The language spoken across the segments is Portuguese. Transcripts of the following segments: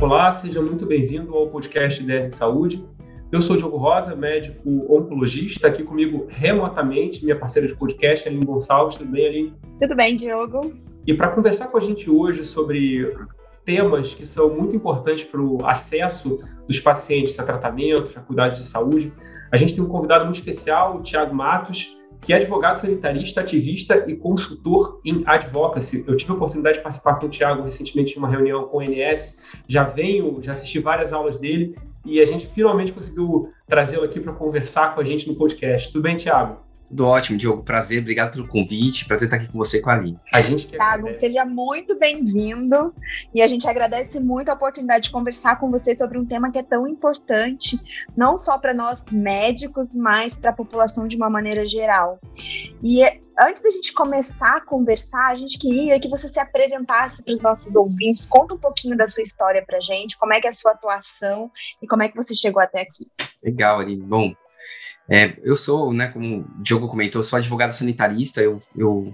Olá, seja muito bem-vindo ao podcast 10 em Saúde. Eu sou Diogo Rosa, médico oncologista, aqui comigo remotamente, minha parceira de podcast, Aline Gonçalves. Tudo bem, Aline? Tudo bem, Diogo. E para conversar com a gente hoje sobre temas que são muito importantes para o acesso dos pacientes a tratamentos, a cuidados de saúde, a gente tem um convidado muito especial, o Tiago Matos, que é advogado sanitarista, ativista e consultor em advocacy. Eu tive a oportunidade de participar com o Tiago recentemente de uma reunião com o NS, já venho, já assisti várias aulas dele e a gente finalmente conseguiu trazê-lo aqui para conversar com a gente no podcast. Tudo bem, Tiago? Tudo ótimo, Diogo. Prazer, obrigado pelo convite. Prazer estar aqui com você e com a Aline. A gente que Thiago, seja muito bem-vindo. E a gente agradece muito a oportunidade de conversar com você sobre um tema que é tão importante, não só para nós médicos, mas para a população de uma maneira geral. E antes da gente começar a conversar, a gente queria que você se apresentasse para os nossos ouvintes. Conta um pouquinho da sua história para a gente, como é que é a sua atuação e como é que você chegou até aqui. Legal, Aline. Bom, é, eu sou, né, como o Diogo comentou, sou advogado sanitarista, eu, eu,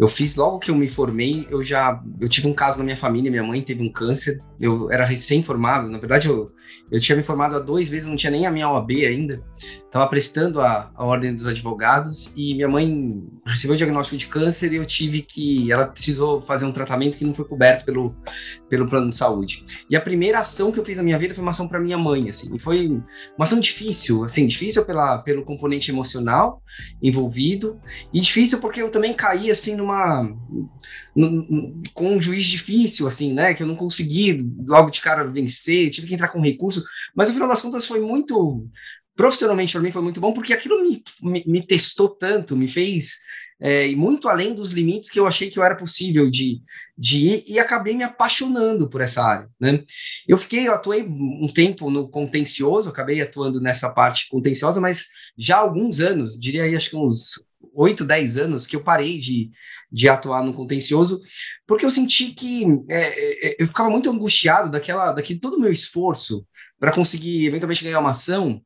eu fiz logo que eu me formei, eu já, eu tive um caso na minha família, minha mãe teve um câncer, eu era recém-formado, na verdade eu, eu tinha me formado há dois meses, não tinha nem a minha OAB ainda. Estava prestando a, a ordem dos advogados e minha mãe recebeu o diagnóstico de câncer e eu tive que. Ela precisou fazer um tratamento que não foi coberto pelo, pelo plano de saúde. E a primeira ação que eu fiz na minha vida foi uma ação para minha mãe, assim. E foi uma ação difícil, assim, difícil pela, pelo componente emocional envolvido e difícil porque eu também caí, assim, numa com um juiz difícil, assim, né? Que eu não consegui logo de cara vencer, tive que entrar com recurso, mas no final das contas foi muito. Profissionalmente, para mim, foi muito bom, porque aquilo me, me, me testou tanto, me fez é, muito além dos limites que eu achei que eu era possível de, de ir, e acabei me apaixonando por essa área. Né? Eu fiquei, eu atuei um tempo no contencioso, acabei atuando nessa parte contenciosa, mas já há alguns anos, diria aí acho que uns 8, 10 anos que eu parei de, de atuar no contencioso, porque eu senti que é, é, eu ficava muito angustiado daquela, daquele todo o meu esforço para conseguir eventualmente ganhar uma ação,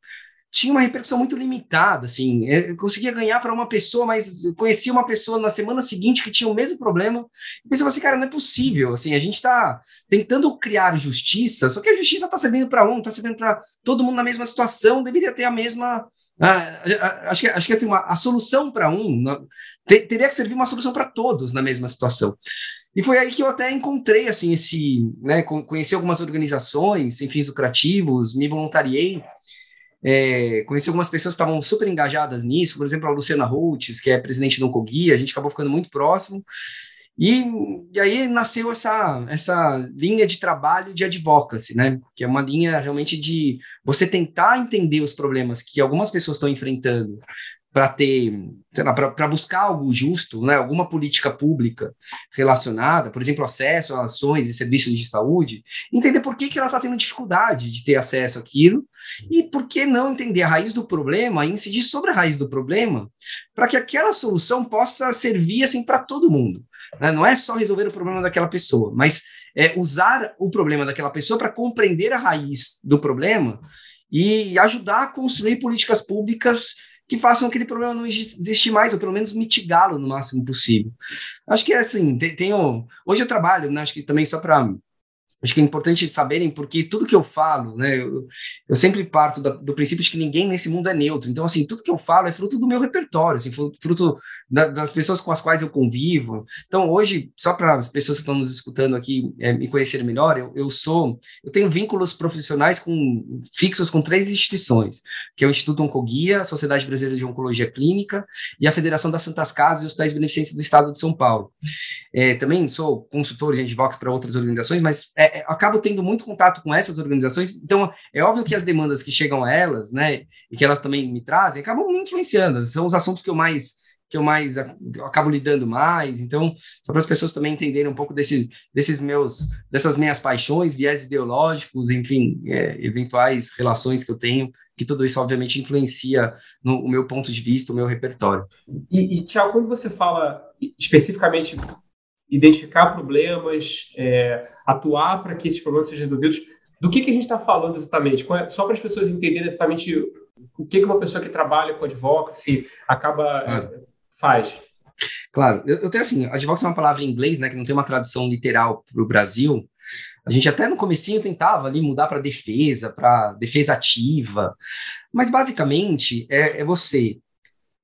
tinha uma repercussão muito limitada, assim, eu conseguia ganhar para uma pessoa, mas conhecia uma pessoa na semana seguinte que tinha o mesmo problema, e pensava assim, cara, não é possível, assim, a gente está tentando criar justiça, só que a justiça está cedendo para um, está cedendo para todo mundo na mesma situação, deveria ter a mesma ah, acho que, acho que assim, uma, a solução para um ter, teria que servir uma solução para todos na mesma situação. E foi aí que eu até encontrei assim esse, né, conheci algumas organizações sem fins lucrativos, me voluntariei, é, conheci algumas pessoas que estavam super engajadas nisso, por exemplo, a Luciana Holtz, que é presidente do Oncoguia, a gente acabou ficando muito próximo. E, e aí nasceu essa, essa linha de trabalho de advocacy, né? Que é uma linha realmente de você tentar entender os problemas que algumas pessoas estão enfrentando para ter, para buscar algo justo, né, alguma política pública relacionada, por exemplo, acesso a ações e serviços de saúde, entender por que, que ela está tendo dificuldade de ter acesso àquilo e por que não entender a raiz do problema e incidir sobre a raiz do problema para que aquela solução possa servir assim para todo mundo. Né? Não é só resolver o problema daquela pessoa, mas é usar o problema daquela pessoa para compreender a raiz do problema e ajudar a construir políticas públicas que façam aquele problema não existir mais, ou pelo menos mitigá-lo no máximo possível. Acho que é assim, tenho. Hoje eu trabalho, né, acho que também só para Acho que é importante saberem, porque tudo que eu falo, né, eu, eu sempre parto da, do princípio de que ninguém nesse mundo é neutro. Então, assim, tudo que eu falo é fruto do meu repertório, assim, fruto da, das pessoas com as quais eu convivo. Então, hoje, só para as pessoas que estão nos escutando aqui é, me conhecerem melhor, eu, eu sou, eu tenho vínculos profissionais com fixos com três instituições, que é o Instituto Oncoguia, a Sociedade Brasileira de Oncologia Clínica e a Federação das Santas Casas e Hospitais Beneficentes do Estado de São Paulo. É, também sou consultor de advocados para outras organizações, mas é, é, acabo tendo muito contato com essas organizações, então é óbvio que as demandas que chegam a elas, né, e que elas também me trazem, acabam me influenciando, são os assuntos que eu mais que eu mais eu acabo lidando mais, então só para as pessoas também entenderem um pouco desses, desses meus dessas minhas paixões, viés ideológicos, enfim, é, eventuais relações que eu tenho, que tudo isso obviamente influencia no meu ponto de vista, o meu repertório. E, e Tiago, quando você fala especificamente identificar problemas, é, atuar para que esses problemas sejam resolvidos. Do que, que a gente está falando exatamente? É, só para as pessoas entenderem exatamente o que, que uma pessoa que trabalha com advocacy acaba ah. faz? Claro, eu, eu tenho assim, advocacy é uma palavra em inglês, né, que não tem uma tradução literal para o Brasil. A gente até no comecinho tentava ali mudar para defesa, para defesa ativa, mas basicamente é, é você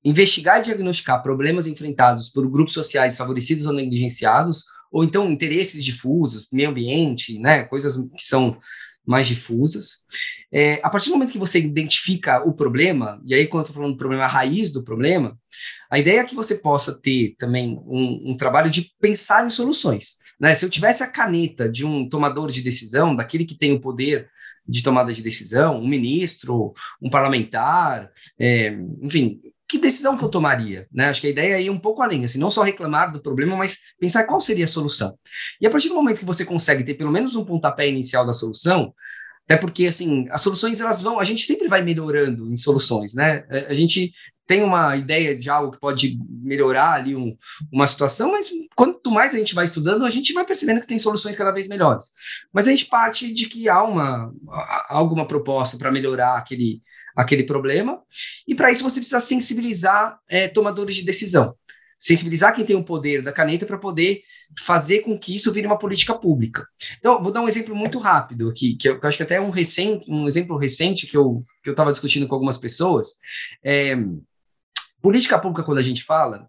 investigar e diagnosticar problemas enfrentados por grupos sociais favorecidos ou negligenciados, ou então interesses difusos, meio ambiente, né, coisas que são mais difusas. É, a partir do momento que você identifica o problema, e aí quando eu estou falando do problema, a raiz do problema, a ideia é que você possa ter também um, um trabalho de pensar em soluções. Né? Se eu tivesse a caneta de um tomador de decisão, daquele que tem o poder de tomada de decisão, um ministro, um parlamentar, é, enfim, que decisão que eu tomaria? Né? Acho que a ideia é ir um pouco além, assim, não só reclamar do problema, mas pensar qual seria a solução. E a partir do momento que você consegue ter pelo menos um pontapé inicial da solução, até porque, assim, as soluções, elas vão, a gente sempre vai melhorando em soluções, né? É, a gente tem uma ideia de algo que pode melhorar ali um, uma situação, mas quanto mais a gente vai estudando, a gente vai percebendo que tem soluções cada vez melhores. Mas a gente parte de que há uma alguma proposta para melhorar aquele, aquele problema, e para isso você precisa sensibilizar é, tomadores de decisão sensibilizar quem tem o poder da caneta para poder fazer com que isso vire uma política pública. Então, vou dar um exemplo muito rápido aqui, que eu, que eu acho que até é um, recente, um exemplo recente que eu que estava discutindo com algumas pessoas. É, política pública, quando a gente fala,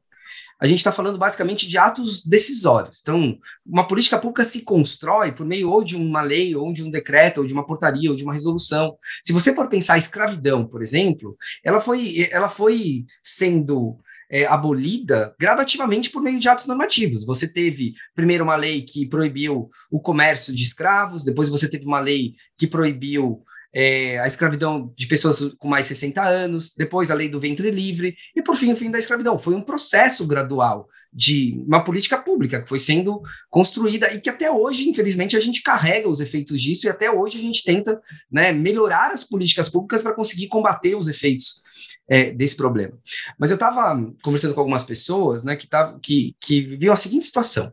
a gente está falando basicamente de atos decisórios. Então, uma política pública se constrói por meio ou de uma lei, ou de um decreto, ou de uma portaria, ou de uma resolução. Se você for pensar a escravidão, por exemplo, ela foi, ela foi sendo é, abolida gradativamente por meio de atos normativos. Você teve primeiro uma lei que proibiu o comércio de escravos, depois você teve uma lei que proibiu é, a escravidão de pessoas com mais de 60 anos, depois a lei do ventre livre, e por fim o fim da escravidão. Foi um processo gradual de uma política pública que foi sendo construída e que até hoje, infelizmente, a gente carrega os efeitos disso e até hoje a gente tenta né, melhorar as políticas públicas para conseguir combater os efeitos é, desse problema. Mas eu estava conversando com algumas pessoas né, que, tavam, que, que viviam a seguinte situação.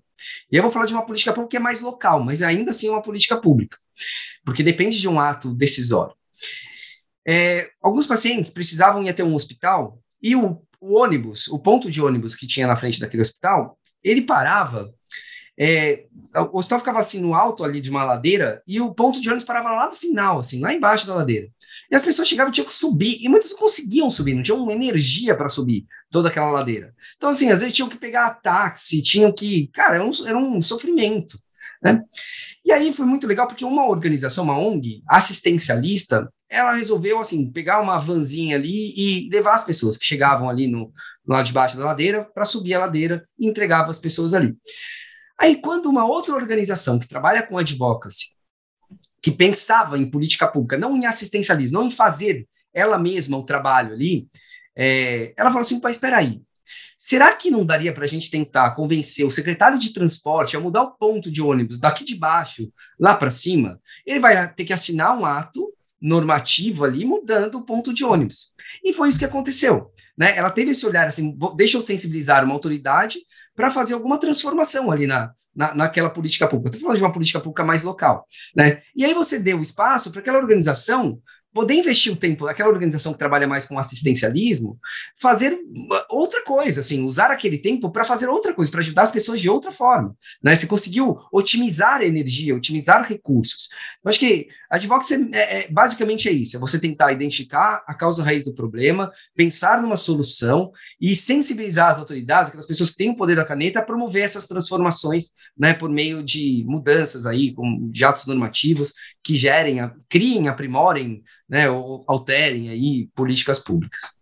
E eu vou falar de uma política pública que é mais local, mas ainda assim é uma política pública, porque depende de um ato decisório. É, alguns pacientes precisavam ir até um hospital e o, o, ônibus, o ponto de ônibus que tinha na frente daquele hospital, ele parava é, o hospital ficava assim no alto ali de uma ladeira e o ponto de ônibus parava lá no final, assim, lá embaixo da ladeira. E as pessoas chegavam e tinham que subir, e muitas conseguiam subir, não tinham energia para subir toda aquela ladeira. Então, assim, às vezes tinham que pegar táxi, tinham que. Cara, era um, era um sofrimento. Né? E aí foi muito legal porque uma organização, uma ONG assistencialista, ela resolveu assim pegar uma vanzinha ali e levar as pessoas que chegavam ali no, no lado de baixo da ladeira para subir a ladeira e entregava as pessoas ali. Aí, quando uma outra organização que trabalha com advocacy, que pensava em política pública, não em assistencialismo, não em fazer ela mesma o trabalho ali, é, ela falou assim: espera aí, será que não daria para a gente tentar convencer o secretário de transporte a mudar o ponto de ônibus daqui de baixo lá para cima? Ele vai ter que assinar um ato normativo ali, mudando o ponto de ônibus. E foi isso que aconteceu. Né? Ela teve esse olhar assim: deixa eu sensibilizar uma autoridade para fazer alguma transformação ali na, na, naquela política pública. Estou falando de uma política pública mais local. Né? E aí você deu espaço para aquela organização poder investir o tempo, aquela organização que trabalha mais com assistencialismo, fazer outra coisa, assim, usar aquele tempo para fazer outra coisa, para ajudar as pessoas de outra forma, né? Você conseguiu otimizar a energia, otimizar recursos. Eu acho que a advocacy é, é, basicamente é isso, é você tentar identificar a causa raiz do problema, pensar numa solução e sensibilizar as autoridades, aquelas pessoas que têm o poder da caneta, a promover essas transformações, né, por meio de mudanças aí, com de atos normativos que gerem, criem, aprimorem né, alterem aí políticas públicas.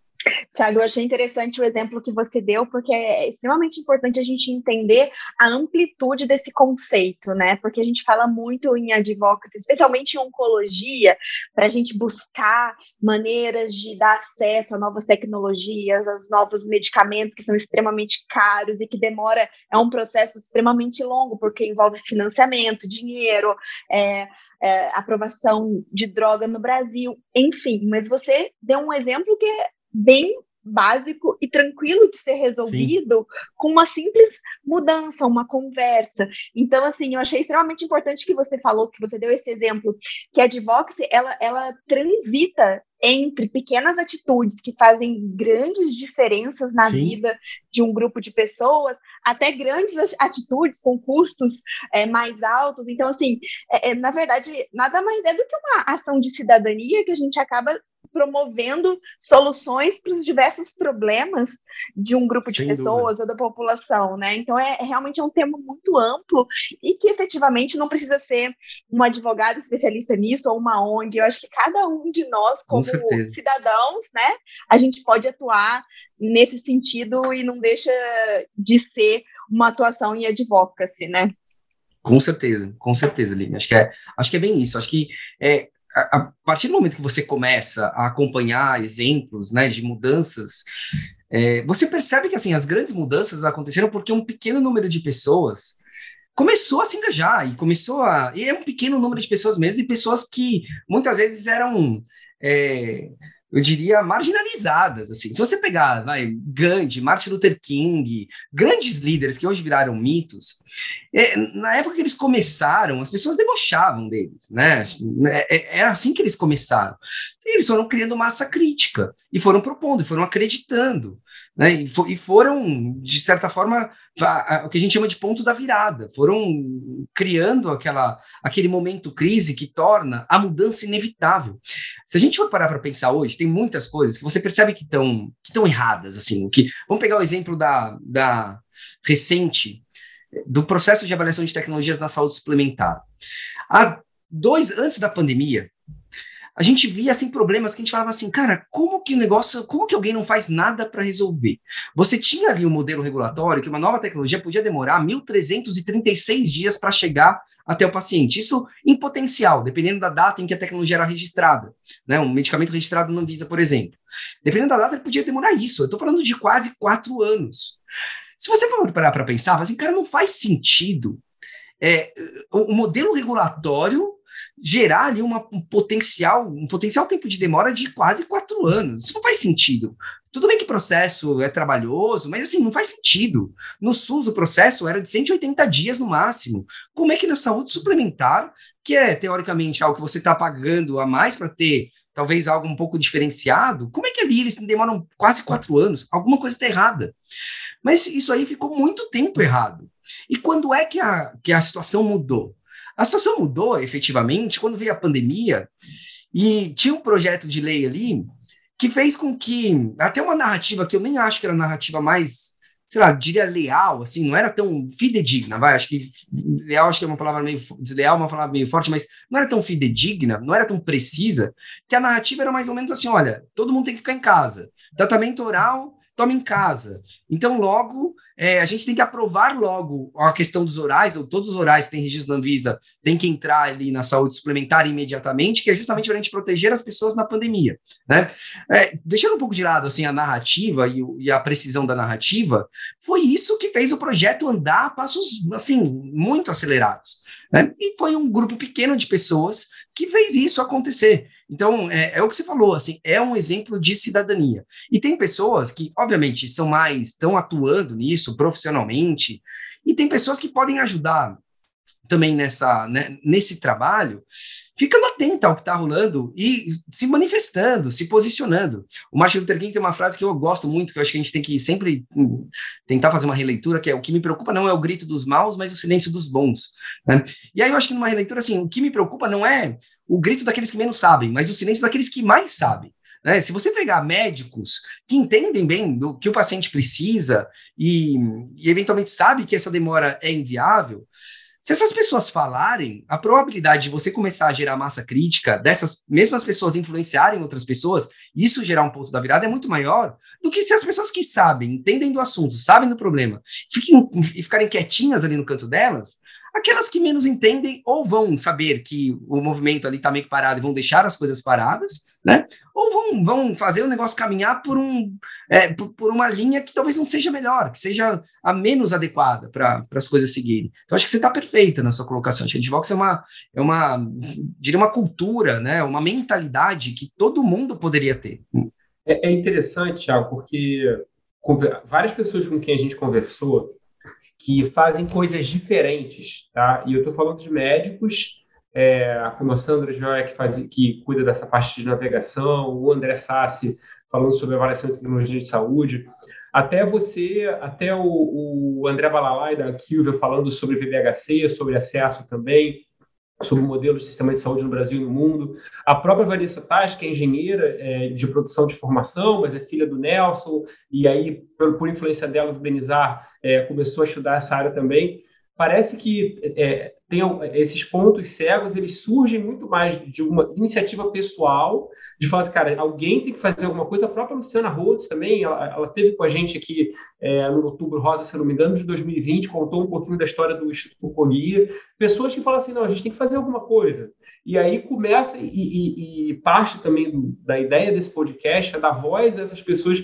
Tiago, eu achei interessante o exemplo que você deu, porque é extremamente importante a gente entender a amplitude desse conceito, né? Porque a gente fala muito em advocacy, especialmente em oncologia, para a gente buscar maneiras de dar acesso a novas tecnologias, aos novos medicamentos que são extremamente caros e que demora, é um processo extremamente longo, porque envolve financiamento, dinheiro, é, é, aprovação de droga no Brasil, enfim. Mas você deu um exemplo que é bem básico e tranquilo de ser resolvido Sim. com uma simples mudança, uma conversa. Então, assim, eu achei extremamente importante que você falou, que você deu esse exemplo, que a advocacy, ela, ela transita entre pequenas atitudes que fazem grandes diferenças na Sim. vida de um grupo de pessoas, até grandes atitudes com custos é, mais altos. Então, assim, é, é, na verdade, nada mais é do que uma ação de cidadania que a gente acaba promovendo soluções para os diversos problemas de um grupo Sem de pessoas dúvida. ou da população, né? Então é, realmente é um tema muito amplo e que efetivamente não precisa ser um advogado especialista nisso ou uma ONG. Eu acho que cada um de nós, como Com cidadãos, né, a gente pode atuar nesse sentido e não deixa de ser uma atuação em advocacy, né? Com certeza, com certeza, Lívia. Acho que é, acho que é bem isso. Acho que é, a, partir do momento que você começa a acompanhar exemplos né, de mudanças, é, você percebe que assim as grandes mudanças aconteceram porque um pequeno número de pessoas começou a se engajar e começou a. E é um pequeno número de pessoas mesmo, e pessoas que muitas vezes eram. É, eu diria, marginalizadas. Assim. Se você pegar vai, Gandhi, Martin Luther King, grandes líderes que hoje viraram mitos, é, na época que eles começaram, as pessoas debochavam deles, né? É, é, era assim que eles começaram. E eles foram criando massa crítica, e foram propondo, e foram acreditando né? E, e, foram, de certa forma, o que a gente chama de ponto da virada, foram criando aquela, aquele momento crise que torna a mudança inevitável. Se a gente for parar para pensar hoje, tem muitas coisas que você percebe que estão que erradas, assim, que, vamos pegar o exemplo da, da recente, do processo de avaliação de tecnologias na saúde suplementar. Há dois, antes da pandemia, a gente via assim problemas que a gente falava assim, cara, como que o negócio, como que alguém não faz nada para resolver? Você tinha ali um modelo regulatório que uma nova tecnologia podia demorar 1336 dias para chegar até o paciente. Isso em potencial, dependendo da data em que a tecnologia era registrada. Né? Um medicamento registrado na Anvisa, por exemplo. Dependendo da data, ele podia demorar isso. Eu estou falando de quase quatro anos. Se você for parar para pensar, assim, cara, não faz sentido é, o modelo regulatório gerar ali uma, um potencial, um potencial tempo de demora de quase quatro anos. Isso não faz sentido. Tudo bem que o processo é trabalhoso, mas assim, não faz sentido. No SUS, o processo era de 180 dias no máximo. Como é que na saúde suplementar, que é teoricamente algo que você está pagando a mais para ter talvez algo um pouco diferenciado, como é que ali eles demoram quase quatro anos? Alguma coisa está errada. Mas isso aí ficou muito tempo errado. E quando é que a, que a situação mudou? A situação mudou efetivamente quando veio a pandemia e tinha um projeto de lei ali que fez com que até uma narrativa que eu nem acho que era a narrativa mais, sei lá, diria leal, assim, não era tão fidedigna, vai, acho que leal acho que é uma palavra meio desleal, uma palavra meio forte, mas não era tão fidedigna, não era tão precisa, que a narrativa era mais ou menos assim, olha, todo mundo tem que ficar em casa. Tratamento oral toma em casa. Então, logo, é, a gente tem que aprovar logo a questão dos orais, ou todos os orais que têm registro na Anvisa tem que entrar ali na saúde suplementar imediatamente, que é justamente para a gente proteger as pessoas na pandemia. Né? É, deixando um pouco de lado assim, a narrativa e, e, a precisão da narrativa, foi isso que fez o projeto andar a passos assim, muito acelerados. Né? E foi um grupo pequeno de pessoas que fez isso acontecer. Então, é, é, o que você falou, assim, é um exemplo de cidadania. E tem pessoas que, obviamente, são mais, estão atuando nisso profissionalmente, e tem pessoas que podem ajudar também nessa, né, nesse trabalho, ficando atenta ao que está rolando e se manifestando, se posicionando. O Martin Luther King tem uma frase que eu gosto muito, que eu acho que a gente tem que sempre hum, tentar fazer uma releitura, que é o que me preocupa não é o grito dos maus, mas o silêncio dos bons. Né? E aí eu acho que numa releitura, assim, o que me preocupa não é o grito daqueles que menos sabem, mas o silêncio daqueles que mais sabem. Né? Se você pegar médicos que entendem bem do que o paciente precisa e, e eventualmente sabe que essa demora é inviável, se essas pessoas falarem, a probabilidade de você começar a gerar massa crítica, dessas mesmas pessoas influenciarem outras pessoas, isso gerar um ponto da virada é muito maior do que se as pessoas que sabem, entendem do assunto, sabem do problema, fiquem, e ficarem quietinhas ali no canto delas, Aquelas que menos entendem ou vão saber que o movimento ali está meio parado e vão deixar as coisas paradas, né? Ou vão, vão fazer o negócio caminhar por, um, é, por, por, uma linha que talvez não seja melhor, que seja a menos adequada para as coisas seguirem. Então, acho que você está perfeita na sua colocação. A Advox é uma, é uma, diria uma cultura, né? uma mentalidade que todo mundo poderia ter. É, é interessante, Thiago, porque várias pessoas com quem a gente conversou que fazem coisas diferentes, tá? E eu estou falando de médicos é, como a Sandra Joia, que, faz, que cuida dessa parte de navegação, o André Sassi, falando sobre avaliação de tecnologia de saúde, até você, até o, o André Balalai da Kilvia falando sobre VBHC, sobre acesso também, sobre o modelo de sistema de saúde no Brasil e no mundo. A própria Vanessa Taz, que é engenheira é, de produção de formação, mas é filha do Nelson, e aí, por, por influência dela, o Benizar é, começou a estudar essa área também. Parece que é, tem esses pontos cegos, eles surgem muito mais de uma iniciativa pessoal, de falar assim, cara, alguém tem que fazer alguma coisa. A própria Luciana Rhodes também, ela, ela teve com a gente aqui é, no Outubro Rosa, se não me engano, de 2020, contou um pouquinho da história do Instituto Colia. Pessoas que falam assim, não, a gente tem que fazer alguma coisa. E aí começa, e, e, e parte também da ideia desse podcast é dar voz a essas pessoas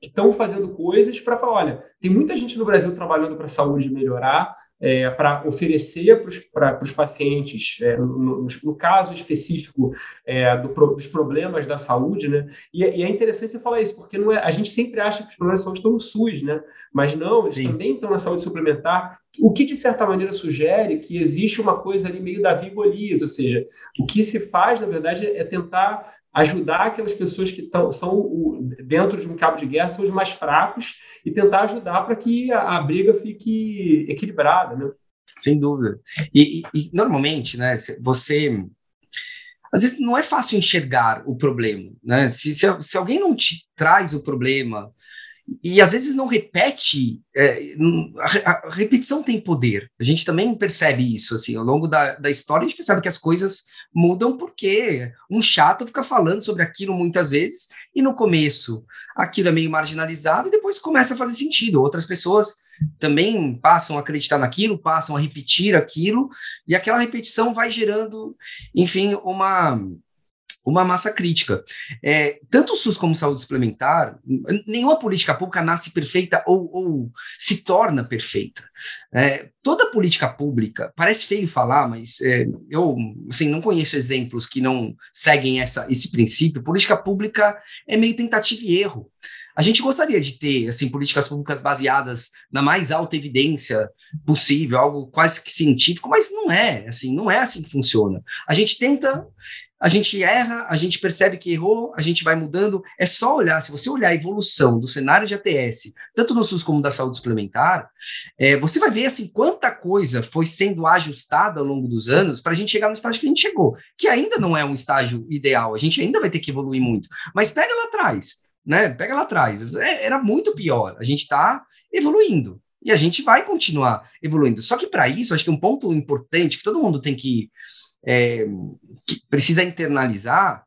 que estão fazendo coisas para falar, olha, tem muita gente no Brasil trabalhando para a saúde melhorar, é, para oferecer para os pacientes, é, no, no, caso específico é, do, dos problemas da saúde, né? E, e, é interessante você falar isso, porque não é, a gente sempre acha que os problemas da saúde estão no SUS, né? Mas não, eles Sim. também estão na saúde suplementar, o que de certa maneira sugere que existe uma coisa ali meio da Golias, ou seja, o que se faz, na verdade, é tentar ajudar aquelas pessoas que tão, são o, dentro de um cabo de guerra, são os mais fracos, e tentar ajudar para que a, a, briga fique equilibrada, né? Sem dúvida. E, e, normalmente, né, você... Às vezes não é fácil enxergar o problema, né? Se, se, se alguém não te traz o problema, e às vezes não repete, é, a, a, repetição tem poder. A gente também percebe isso, assim, ao longo da, da história, a gente percebe que as coisas mudam porque um chato fica falando sobre aquilo muitas vezes, e no começo aquilo é meio marginalizado, e depois começa a fazer sentido. Outras pessoas também passam a acreditar naquilo, passam a repetir aquilo, e aquela repetição vai gerando, enfim, uma uma massa crítica. É, tanto o SUS como saúde suplementar, nenhuma política pública nasce perfeita ou, ou se torna perfeita. É, toda política pública, parece feio falar, mas é, eu assim, não conheço exemplos que não seguem essa, esse princípio. Política pública é meio tentativa e erro. A gente gostaria de ter assim políticas públicas baseadas na mais alta evidência possível, algo quase que científico, mas não é assim, não é assim que funciona. A gente tenta a gente erra, a gente percebe que errou, a gente vai mudando. É só olhar, se você olhar a evolução do cenário de ATS, tanto no SUS como da saúde suplementar, é, você vai ver assim quanta coisa foi sendo ajustada ao longo dos anos para a gente chegar no estágio que a gente chegou, que ainda não é um estágio ideal, a gente ainda vai ter que evoluir muito. Mas pega lá atrás, né? Pega lá atrás. É, era muito pior. A gente está evoluindo. E a gente vai continuar evoluindo. Só que para isso, acho que um ponto importante que todo mundo tem que é, que precisa internalizar,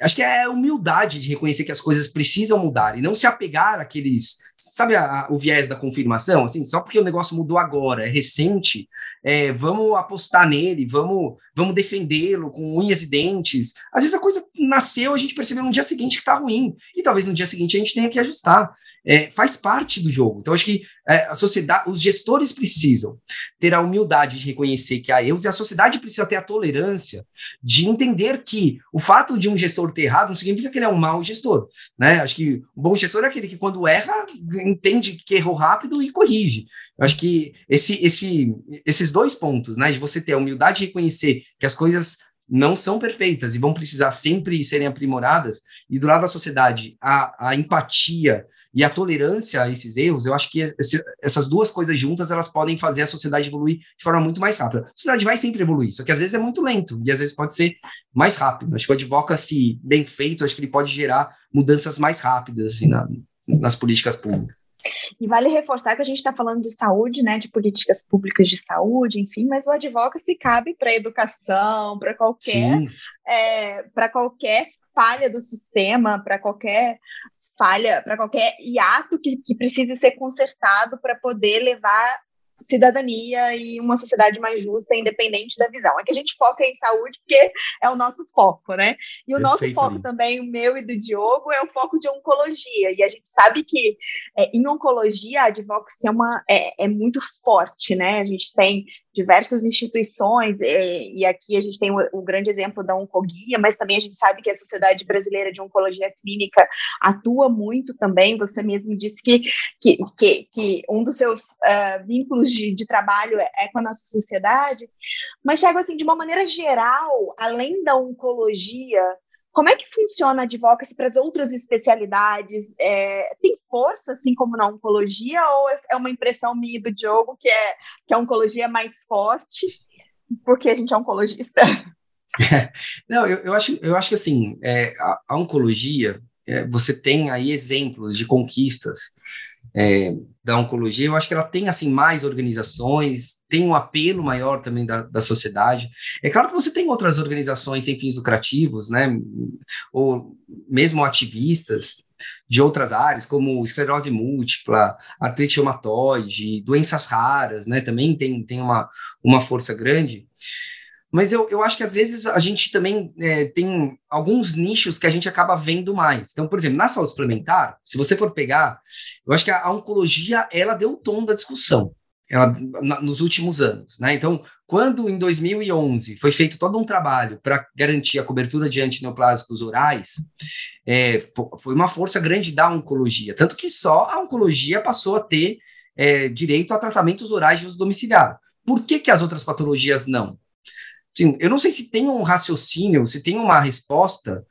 acho que é humildade de reconhecer que as coisas precisam mudar e não se apegar àqueles, sabe, a, a, o viés da confirmação, assim, só porque o negócio mudou agora, é recente, é, vamos apostar nele, vamos, vamos defendê-lo com unhas e dentes. Às vezes a coisa nasceu, a gente percebeu no dia seguinte que está ruim, e talvez no dia seguinte a gente tenha que ajustar. É, faz parte do jogo. Então, acho que é, a sociedade, os gestores precisam ter a humildade de reconhecer que há erros, e a sociedade precisa ter a tolerância de entender que o fato de um gestor ter errado não significa que ele é um mau gestor. Né? Acho que o bom gestor é aquele que, quando erra, entende que errou rápido e corrige. Eu acho que esse, esse, esses dois pontos, né, de você ter a humildade de reconhecer que as coisas não são perfeitas e vão precisar sempre serem aprimoradas, e do lado da sociedade, a, a empatia e a tolerância a esses erros, eu acho que esse, essas duas coisas juntas, elas podem fazer a sociedade evoluir de forma muito mais rápida. A sociedade vai sempre evoluir, só que às vezes é muito lento, e às vezes pode ser mais rápido. Acho que o advocacy bem feito, acho que ele pode gerar mudanças mais rápidas assim, na, nas políticas públicas. E vale reforçar que a gente está falando de saúde, né, de políticas públicas de saúde, enfim, mas o advocacy cabe para educação, para qualquer, é, para qualquer falha do sistema, para qualquer falha, para qualquer hiato que, que precise ser consertado para poder levar cidadania e uma sociedade mais justa, independente da visão. É que a gente foca em saúde porque é o nosso foco, né? E o nosso foco também, o meu e do Diogo, é o foco de oncologia. E a gente sabe que é, em oncologia a advocacy é, uma, é, é muito forte, né? A gente tem diversas instituições, e, e aqui a gente tem o, o, grande exemplo da Oncoguia, mas também a gente sabe que a Sociedade Brasileira de Oncologia Clínica atua muito também. Você mesmo disse que, que, que, que um dos seus uh, vínculos tipos de, de trabalho é, é, com a nossa sociedade. Mas, Thiago, assim, de uma maneira geral, além da oncologia, como é que funciona a advocacy para as outras especialidades? É, tem força, assim como na oncologia, ou é uma impressão minha do Diogo que, é, que a oncologia é mais forte, porque a gente é oncologista? Não, eu, eu, acho, eu acho que assim, é, a, a, oncologia, é, você tem aí exemplos de conquistas é, da oncologia, eu acho que ela tem assim mais organizações, tem um apelo maior também da, da sociedade. É claro que você tem outras organizações sem fins lucrativos, né, ou mesmo ativistas de outras áreas, como esclerose múltipla, artrite reumatoide, doenças raras, né, também tem, tem uma, uma força grande. Mas eu, eu acho que às vezes a gente também é, tem alguns nichos que a gente acaba vendo mais. Então, por exemplo, na saúde suplementar, se você for pegar, eu acho que a, a oncologia, ela deu o tom da discussão. Ela, na, nos últimos anos, né? Então, quando em 2011 foi feito todo um trabalho para garantir a cobertura de antineoplásicos orais, é, foi uma força grande da oncologia, tanto que só a oncologia passou a ter é, direito a tratamentos orais de uso domiciliar. Por que, que as outras patologias não? Assim, eu não sei se tem um raciocínio, se tem uma resposta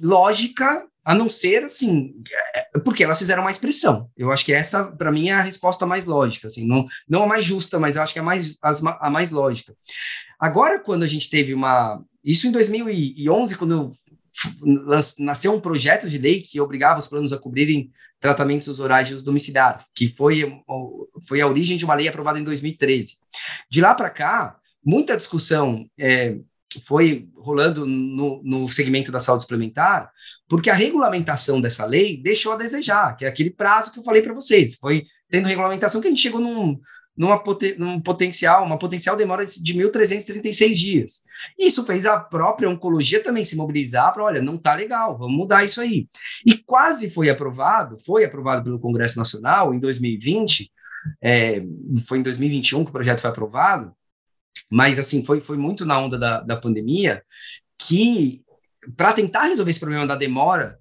lógica, a não ser assim, é, porque elas fizeram mais pressão. Eu acho que essa, para mim, é a resposta mais lógica, assim, não, não a mais justa, mas eu acho que é a mais, a mais lógica. Agora, quando a gente teve uma. Isso em 2011, quando nasceu um projeto de lei que obrigava os planos a cobrirem tratamentos orais de uso domiciliário, que foi, foi a origem de uma lei aprovada em 2013. De lá para cá, muita discussão é, foi rolando no, no segmento da saúde suplementar, porque a regulamentação dessa lei deixou a desejar, que é aquele prazo que eu falei para vocês. Foi tendo regulamentação que a gente chegou num, numa poten, num potencial, uma potencial demora de 1.336 dias. Isso fez a própria oncologia também se mobilizar para, olha, não está legal, vamos mudar isso aí. E quase foi aprovado, foi aprovado pelo Congresso Nacional em 2020, é, foi em 2021 que o projeto foi aprovado, mas, assim, foi, foi muito na onda da, da pandemia que, para tentar resolver esse problema da demora,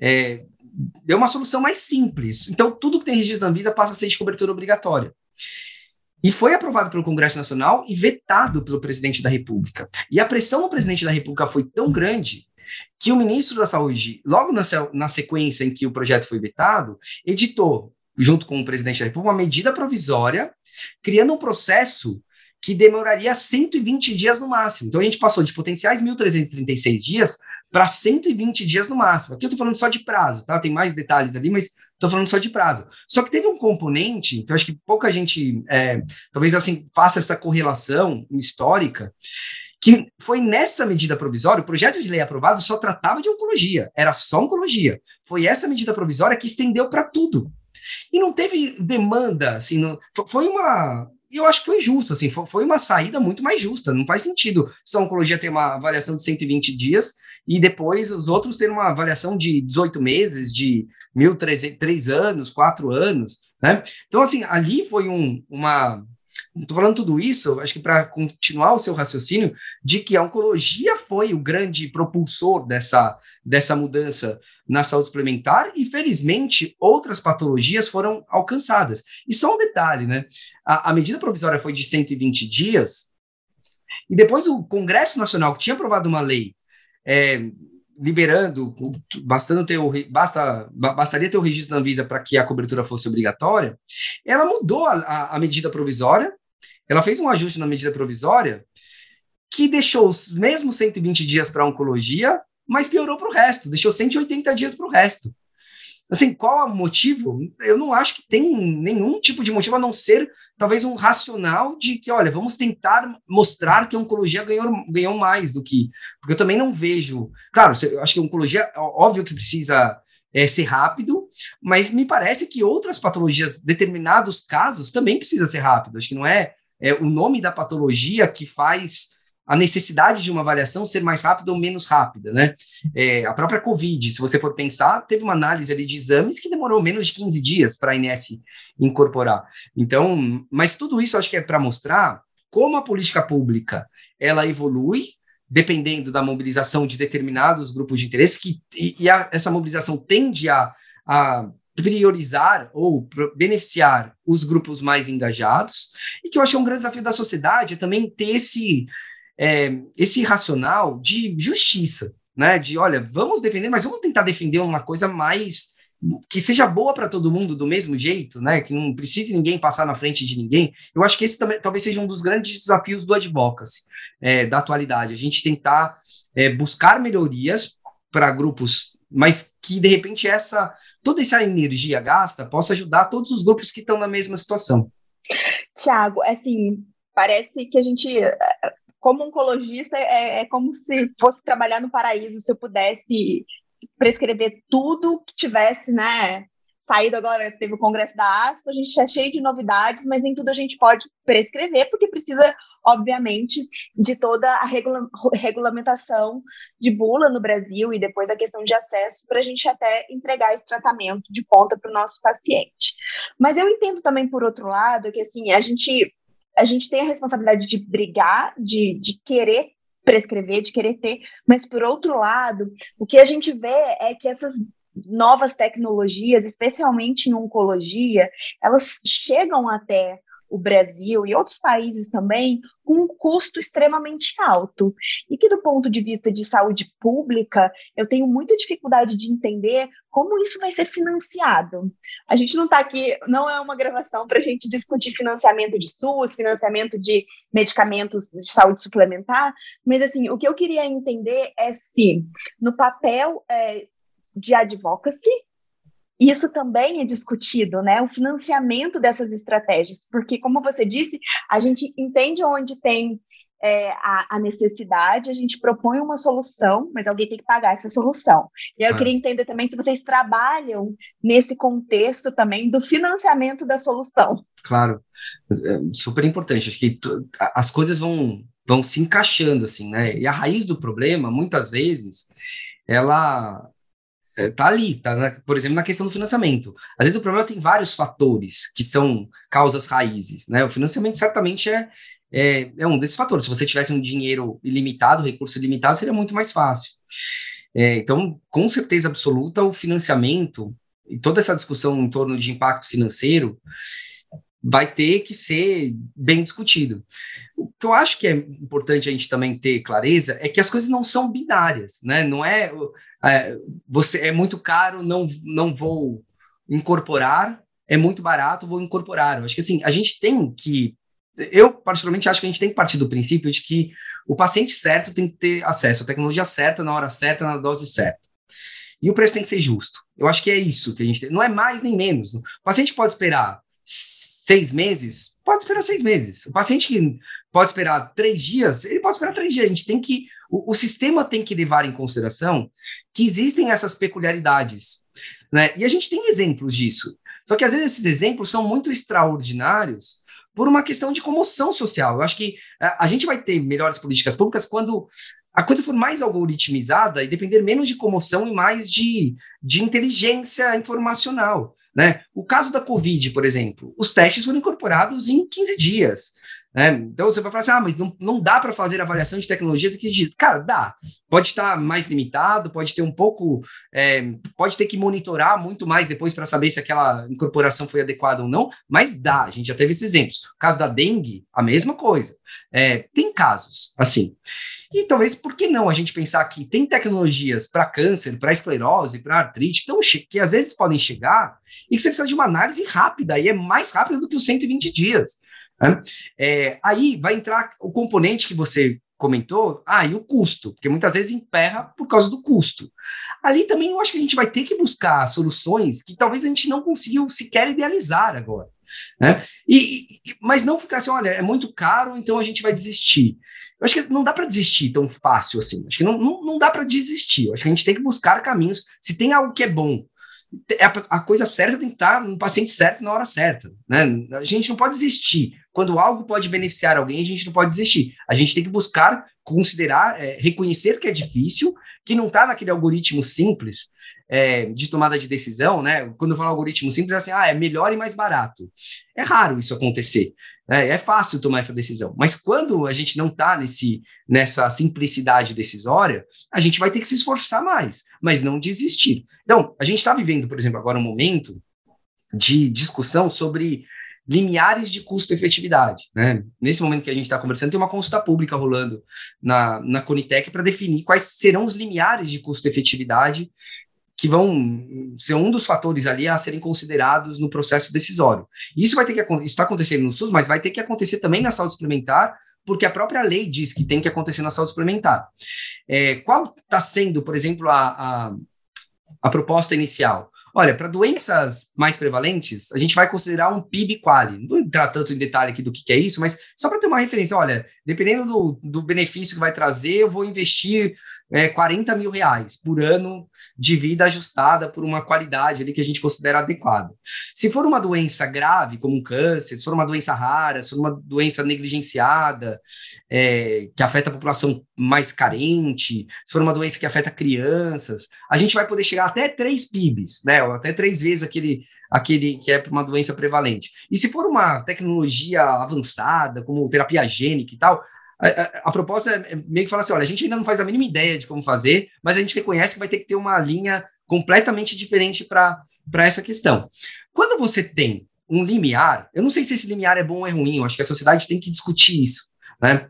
é, deu uma solução mais simples. Então, tudo que tem registro da Anvisa passa a ser de cobertura obrigatória. E foi aprovado pelo Congresso Nacional e vetado pelo presidente da República. E a pressão do presidente da República foi tão grande que o ministro da Saúde, logo na, na sequência em que o projeto foi vetado, editou, junto com o presidente da República, uma medida provisória, criando um processo que demoraria 120 dias no máximo. Então a gente passou de potenciais 1.336 dias para 120 dias no máximo. Aqui eu estou falando só de prazo, tá? Tem mais detalhes ali, mas estou falando só de prazo. Só que teve um componente, que eu acho que pouca gente, é, talvez assim, faça essa correlação histórica, que foi nessa medida provisória, o projeto de lei aprovado só tratava de oncologia, era só oncologia. Foi essa medida provisória que estendeu para tudo. E não teve demanda, assim, não, foi uma, e eu acho que foi justo, assim, foi uma saída muito mais justa. Não faz sentido só a oncologia ter uma avaliação de 120 dias e depois os outros terem uma avaliação de 18 meses, de 1.003 anos, 4 anos, né? Então, assim, ali foi um, uma, Estou falando tudo isso, acho que para continuar o seu raciocínio, de que a oncologia foi o grande propulsor dessa, dessa mudança na saúde suplementar, e felizmente outras patologias foram alcançadas. E só um detalhe, né? A, a medida provisória foi de 120 dias, e depois o Congresso Nacional, que tinha aprovado uma lei é, liberando, bastando ter o, basta, bastaria ter o registro da Anvisa para que a cobertura fosse obrigatória, ela mudou a, a, medida provisória, ela fez um ajuste na medida provisória que deixou os mesmos 120 dias para oncologia, mas piorou para o resto, deixou 180 dias para o resto. Assim, qual o motivo? Eu não acho que tem nenhum tipo de motivo a não ser talvez um racional de que, olha, vamos tentar mostrar que a oncologia ganhou, ganhou mais do que. Porque eu também não vejo. Claro, eu acho que a oncologia, óbvio que precisa é, ser rápido, mas me parece que outras patologias, determinados casos, também precisa ser rápido. Acho que não é, é o nome da patologia que faz a necessidade de uma avaliação ser mais rápida ou menos rápida, né? É, a própria Covid, se você for pensar, teve uma análise ali de exames que demorou menos de 15 dias para a INS incorporar. Então, mas tudo isso acho que é para mostrar como a política pública ela evolui dependendo da mobilização de determinados grupos de interesse que e, e a, essa mobilização tende a, a priorizar ou beneficiar os grupos mais engajados, e que eu acho que é um grande desafio da sociedade é também ter esse, é, esse racional de justiça, né? De olha, vamos defender, mas vamos tentar defender uma coisa mais que seja boa para todo mundo do mesmo jeito, né? Que não precise ninguém passar na frente de ninguém. Eu acho que esse também talvez seja um dos grandes desafios do advocacy é, da atualidade. A gente tentar é, buscar melhorias para grupos, mas que de repente essa toda essa energia gasta possa ajudar todos os grupos que estão na mesma situação. Tiago, assim, parece que a gente, como oncologista, é, é como se fosse trabalhar no paraíso, se eu pudesse prescrever tudo que tivesse, né, saído agora, teve o congresso da ASPA, a gente está cheio de novidades, mas nem tudo a gente pode prescrever, porque precisa, obviamente, de toda a regula regulamentação de bula no Brasil e depois a questão de acesso para a gente até entregar esse tratamento de ponta para o nosso paciente. Mas eu entendo também, por outro lado, que assim, a gente, a gente tem a responsabilidade de brigar, de, de querer prescrever, de querer ter, mas por outro lado, o que a gente vê é que essas novas tecnologias, especialmente em oncologia, elas chegam até o Brasil e outros países também com um custo extremamente alto. E que, do ponto de vista de saúde pública, eu tenho muita dificuldade de entender como isso vai ser financiado. A gente não está aqui, não é uma gravação para a gente discutir financiamento de SUS, financiamento de medicamentos de saúde suplementar, mas assim, o que eu queria entender é se, no papel é, de advocacy, isso também é discutido, né? O financiamento dessas estratégias, porque, como você disse, a gente entende onde tem é, a, a, necessidade, a gente propõe uma solução, mas alguém tem que pagar essa solução. E eu é. queria entender também se vocês trabalham nesse contexto também do financiamento da solução. Claro, é super importante. Acho que as coisas vão, vão se encaixando, assim, né? E a raiz do problema, muitas vezes, ela tá ali, tá, por exemplo, na questão do financiamento. Às vezes o problema tem vários fatores que são causas raízes, né? O financiamento certamente é, é, é um desses fatores. Se você tivesse um dinheiro ilimitado, recurso ilimitado, seria muito mais fácil. É, então, com certeza absoluta, o financiamento e toda essa discussão em torno de impacto financeiro vai ter que ser bem discutido. O que eu acho que é importante a gente também ter clareza é que as coisas não são binárias, né? Não é, é você é muito caro, não não vou incorporar, é muito barato, vou incorporar. Eu acho que assim, a gente tem que eu particularmente acho que a gente tem que partir do princípio de que o paciente certo tem que ter acesso à tecnologia certa na hora certa, na dose certa. E o preço tem que ser justo. Eu acho que é isso que a gente tem. Não é mais nem menos. O paciente pode esperar seis meses, pode esperar seis meses. O paciente que pode esperar três dias, ele pode esperar três dias. A gente tem que, o, o sistema tem que levar em consideração que existem essas peculiaridades, né? E a gente tem exemplos disso. Só que às vezes esses exemplos são muito extraordinários por uma questão de comoção social. Eu acho que a, a gente vai ter melhores políticas públicas quando a coisa for mais algoritmizada e depender menos de comoção e mais de, de inteligência informacional. Né? O caso da Covid, por exemplo, os testes foram incorporados em 15 dias. Né? Então você vai falar assim: ah, mas não, não dá para fazer avaliação de tecnologia de 15 dias. Cara, dá. Pode estar mais limitado, pode ter um pouco, é, pode ter que monitorar muito mais depois para saber se aquela incorporação foi adequada ou não, mas dá. A gente já teve esses exemplos. O caso da dengue, a mesma coisa. É, tem casos assim. E talvez, por que não a gente pensar que tem tecnologias para câncer, para esclerose, para artrite, que, que às vezes podem chegar e que você precisa de uma análise rápida, e é mais rápida do que os 120 dias. Né? É, aí vai entrar o componente que você comentou, ah, e o custo, porque muitas vezes emperra por causa do custo. Ali também eu acho que a gente vai ter que buscar soluções que talvez a gente não conseguiu sequer idealizar agora. Né? E, mas não ficar assim, olha, é muito caro, então a gente vai desistir. Eu acho que não dá para desistir tão fácil assim. Acho que não, não, não dá para desistir. Eu acho que a gente tem que buscar caminhos. Se tem algo que é bom, a, a coisa certa tem que estar no paciente certo na hora certa. Né? A gente não pode desistir. Quando algo pode beneficiar alguém, a gente não pode desistir. A gente tem que buscar, considerar, é, reconhecer que é difícil, que não está naquele algoritmo simples é, de tomada de decisão, né? Quando eu falo algoritmo simples, é assim, ah, é melhor e mais barato. É raro isso acontecer. É, é fácil tomar essa decisão, mas quando a gente não está nessa simplicidade decisória, a gente vai ter que se esforçar mais, mas não desistir. Então, a gente está vivendo, por exemplo, agora um momento de discussão sobre limiares de custo-efetividade. Né? Nesse momento que a gente está conversando, tem uma consulta pública rolando na, na Conitec para definir quais serão os limiares de custo-efetividade que vão ser um dos fatores ali a serem considerados no processo decisório. Isso vai ter que está acontecendo no SUS, mas vai ter que acontecer também na saúde suplementar, porque a própria lei diz que tem que acontecer na saúde suplementar. É, qual está sendo, por exemplo, a, a, a proposta inicial? Olha, para doenças mais prevalentes, a gente vai considerar um PIB quali. Não vou entrar tanto em detalhe aqui do que, que é isso, mas só para ter uma referência, olha, dependendo do, do, benefício que vai trazer, eu vou investir é, 40 mil reais por ano de vida ajustada por uma qualidade ali que a gente considera adequada. Se for uma doença grave, como um câncer, se for uma doença rara, se for uma doença negligenciada, é, que afeta a população mais carente, se for uma doença que afeta crianças, a gente vai poder chegar até 3 PIBs, né? Até três vezes aquele, aquele que é uma doença prevalente. E se for uma tecnologia avançada, como terapia gênica e tal, a, a, a, proposta é meio que falar assim: olha, a gente ainda não faz a mínima ideia de como fazer, mas a gente reconhece que vai ter que ter uma linha completamente diferente para essa questão. Quando você tem um limiar, eu não sei se esse limiar é bom ou é ruim, eu acho que a sociedade tem que discutir isso, né?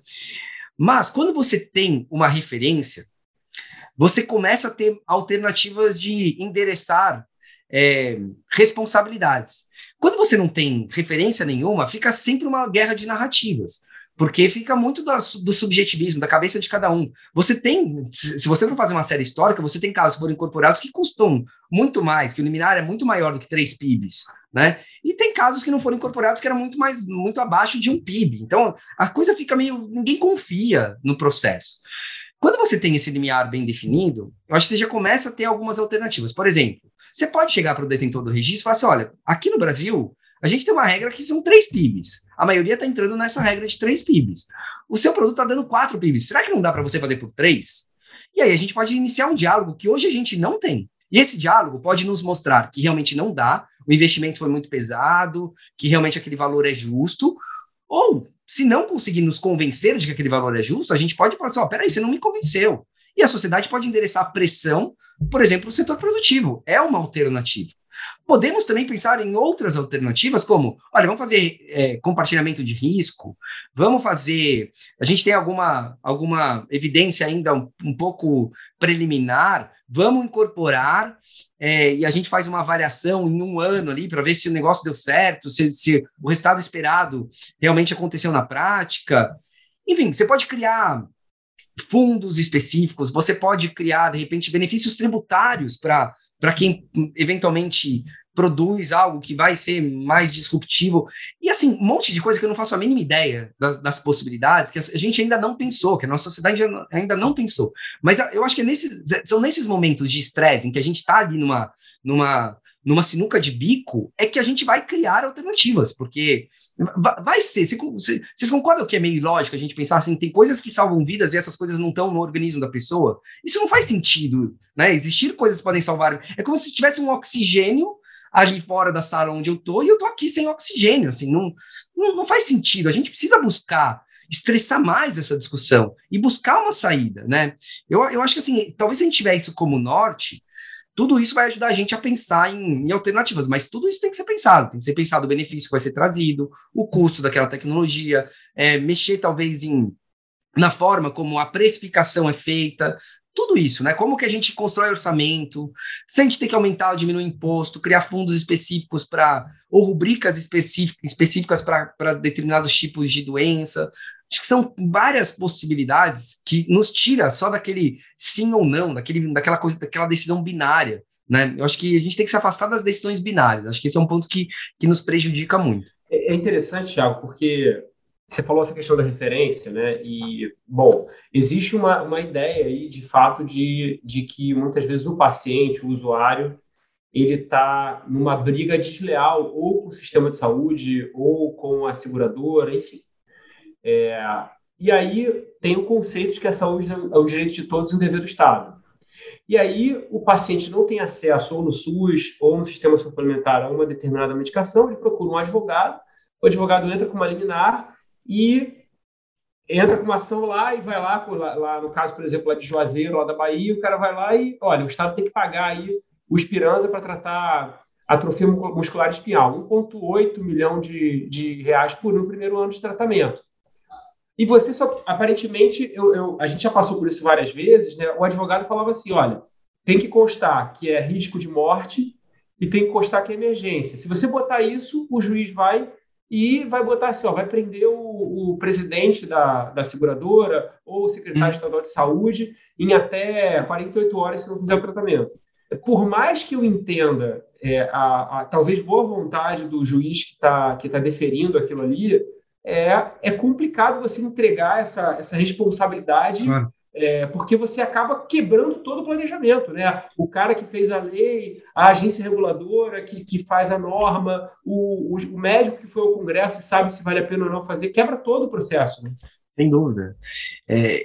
Mas quando você tem uma referência, você começa a ter alternativas de endereçar é, responsabilidades. Quando você não tem referência nenhuma, fica sempre uma guerra de narrativas porque fica muito do, subjetivismo, da cabeça de cada um. Você tem, se você for fazer uma série histórica, você tem casos que foram incorporados que custam muito mais, que o liminar é muito maior do que três PIBs, né? E tem casos que não foram incorporados que eram muito mais, muito abaixo de um PIB. Então, a coisa fica meio, ninguém confia no processo. Quando você tem esse limiar bem definido, eu acho que você já começa a ter algumas alternativas. Por exemplo, você pode chegar para o detentor do registro e falar assim: olha, aqui no Brasil, a gente tem uma regra que são três PIBs. A maioria está entrando nessa regra de três PIBs. O seu produto está dando quatro PIBs. Será que não dá para você fazer por três? E aí a gente pode iniciar um diálogo que hoje a gente não tem. E esse diálogo pode nos mostrar que realmente não dá, o investimento foi muito pesado, que realmente aquele valor é justo, ou se não conseguir nos convencer de que aquele valor é justo, a gente pode falar assim, oh, peraí, você não me convenceu. E a sociedade pode endereçar pressão, por exemplo, o setor produtivo. É uma alternativa. Podemos também pensar em outras alternativas, como, olha, vamos fazer é, compartilhamento de risco, vamos fazer. A gente tem alguma, alguma evidência ainda um, um pouco preliminar, vamos incorporar é, e a gente faz uma avaliação em um ano ali para ver se o negócio deu certo, se, se o resultado esperado realmente aconteceu na prática. Enfim, você pode criar fundos específicos, você pode criar, de repente, benefícios tributários para quem eventualmente produz algo que vai ser mais disruptivo. E assim, um monte de coisa que eu não faço a mínima ideia das, das possibilidades, que a gente ainda não pensou, que a nossa sociedade ainda não pensou. Mas eu acho que é nesse, são nesses momentos de estresse em que a gente está ali numa, numa numa sinuca de bico, é que a gente vai criar alternativas, porque vai ser. Vocês concordam que é meio ilógico a gente pensar assim, tem coisas que salvam vidas e essas coisas não estão no organismo da pessoa? Isso não faz sentido, né? Existir coisas que podem salvar. É como se tivesse um oxigênio ali fora da sala onde eu tô e eu tô aqui sem oxigênio, assim, não, não, não faz sentido. A gente precisa buscar estressar mais essa discussão e buscar uma saída, né? Eu, eu acho que assim, talvez se a gente tiver isso como norte, tudo isso vai ajudar a gente a pensar em, em, alternativas, mas tudo isso tem que ser pensado, tem que ser pensado o benefício que vai ser trazido, o custo daquela tecnologia, é, mexer talvez em na forma como a precificação é feita, tudo isso, né? Como que a gente constrói orçamento, se a gente tem que aumentar ou diminuir imposto, criar fundos específicos para, ou rubricas específicas para determinados tipos de doença, Acho que são várias possibilidades que nos tira só daquele sim ou não, daquele, daquela coisa, daquela decisão binária. Né? Eu acho que a gente tem que se afastar das decisões binárias. Acho que esse é um ponto que, que nos prejudica muito. É, é interessante, Thiago, porque você falou essa questão da referência, né? E, bom, existe uma, uma ideia aí, de fato, de, de que muitas vezes o paciente, o usuário, ele está numa briga desleal ou com o sistema de saúde ou com a seguradora, enfim. É, e aí tem o conceito de que a saúde é um direito de todos e um dever do Estado. E aí o paciente não tem acesso ou no SUS ou no sistema suplementar a uma determinada medicação, ele procura um advogado, o advogado entra com uma liminar e entra com uma ação lá e vai lá, lá, no caso, por exemplo, lá de Juazeiro, lá da Bahia, o cara vai lá e, olha, o Estado tem que pagar aí o Esperança para tratar atrofia muscular espinhal, 1,8 milhão de, de reais por no primeiro ano de tratamento. E você só, aparentemente, eu, eu, a gente já passou por isso várias vezes, né? O advogado falava assim: olha, tem que constar que é risco de morte e tem que constar que é emergência. Se você botar isso, o juiz vai e vai botar assim, ó, vai prender o, o presidente da, da seguradora ou o secretário hum. estadual de saúde em até 48 horas se não fizer o tratamento. Por mais que eu entenda é, a, a, talvez boa vontade do juiz que está que tá deferindo aquilo ali, é, é complicado você entregar essa, essa responsabilidade claro é, porque você acaba quebrando todo o planejamento, né? O cara que fez a lei, a agência reguladora que, que faz a norma, o, o, o médico que foi ao Congresso e sabe se vale a pena ou não fazer, quebra todo o processo. Né? Sem dúvida. É,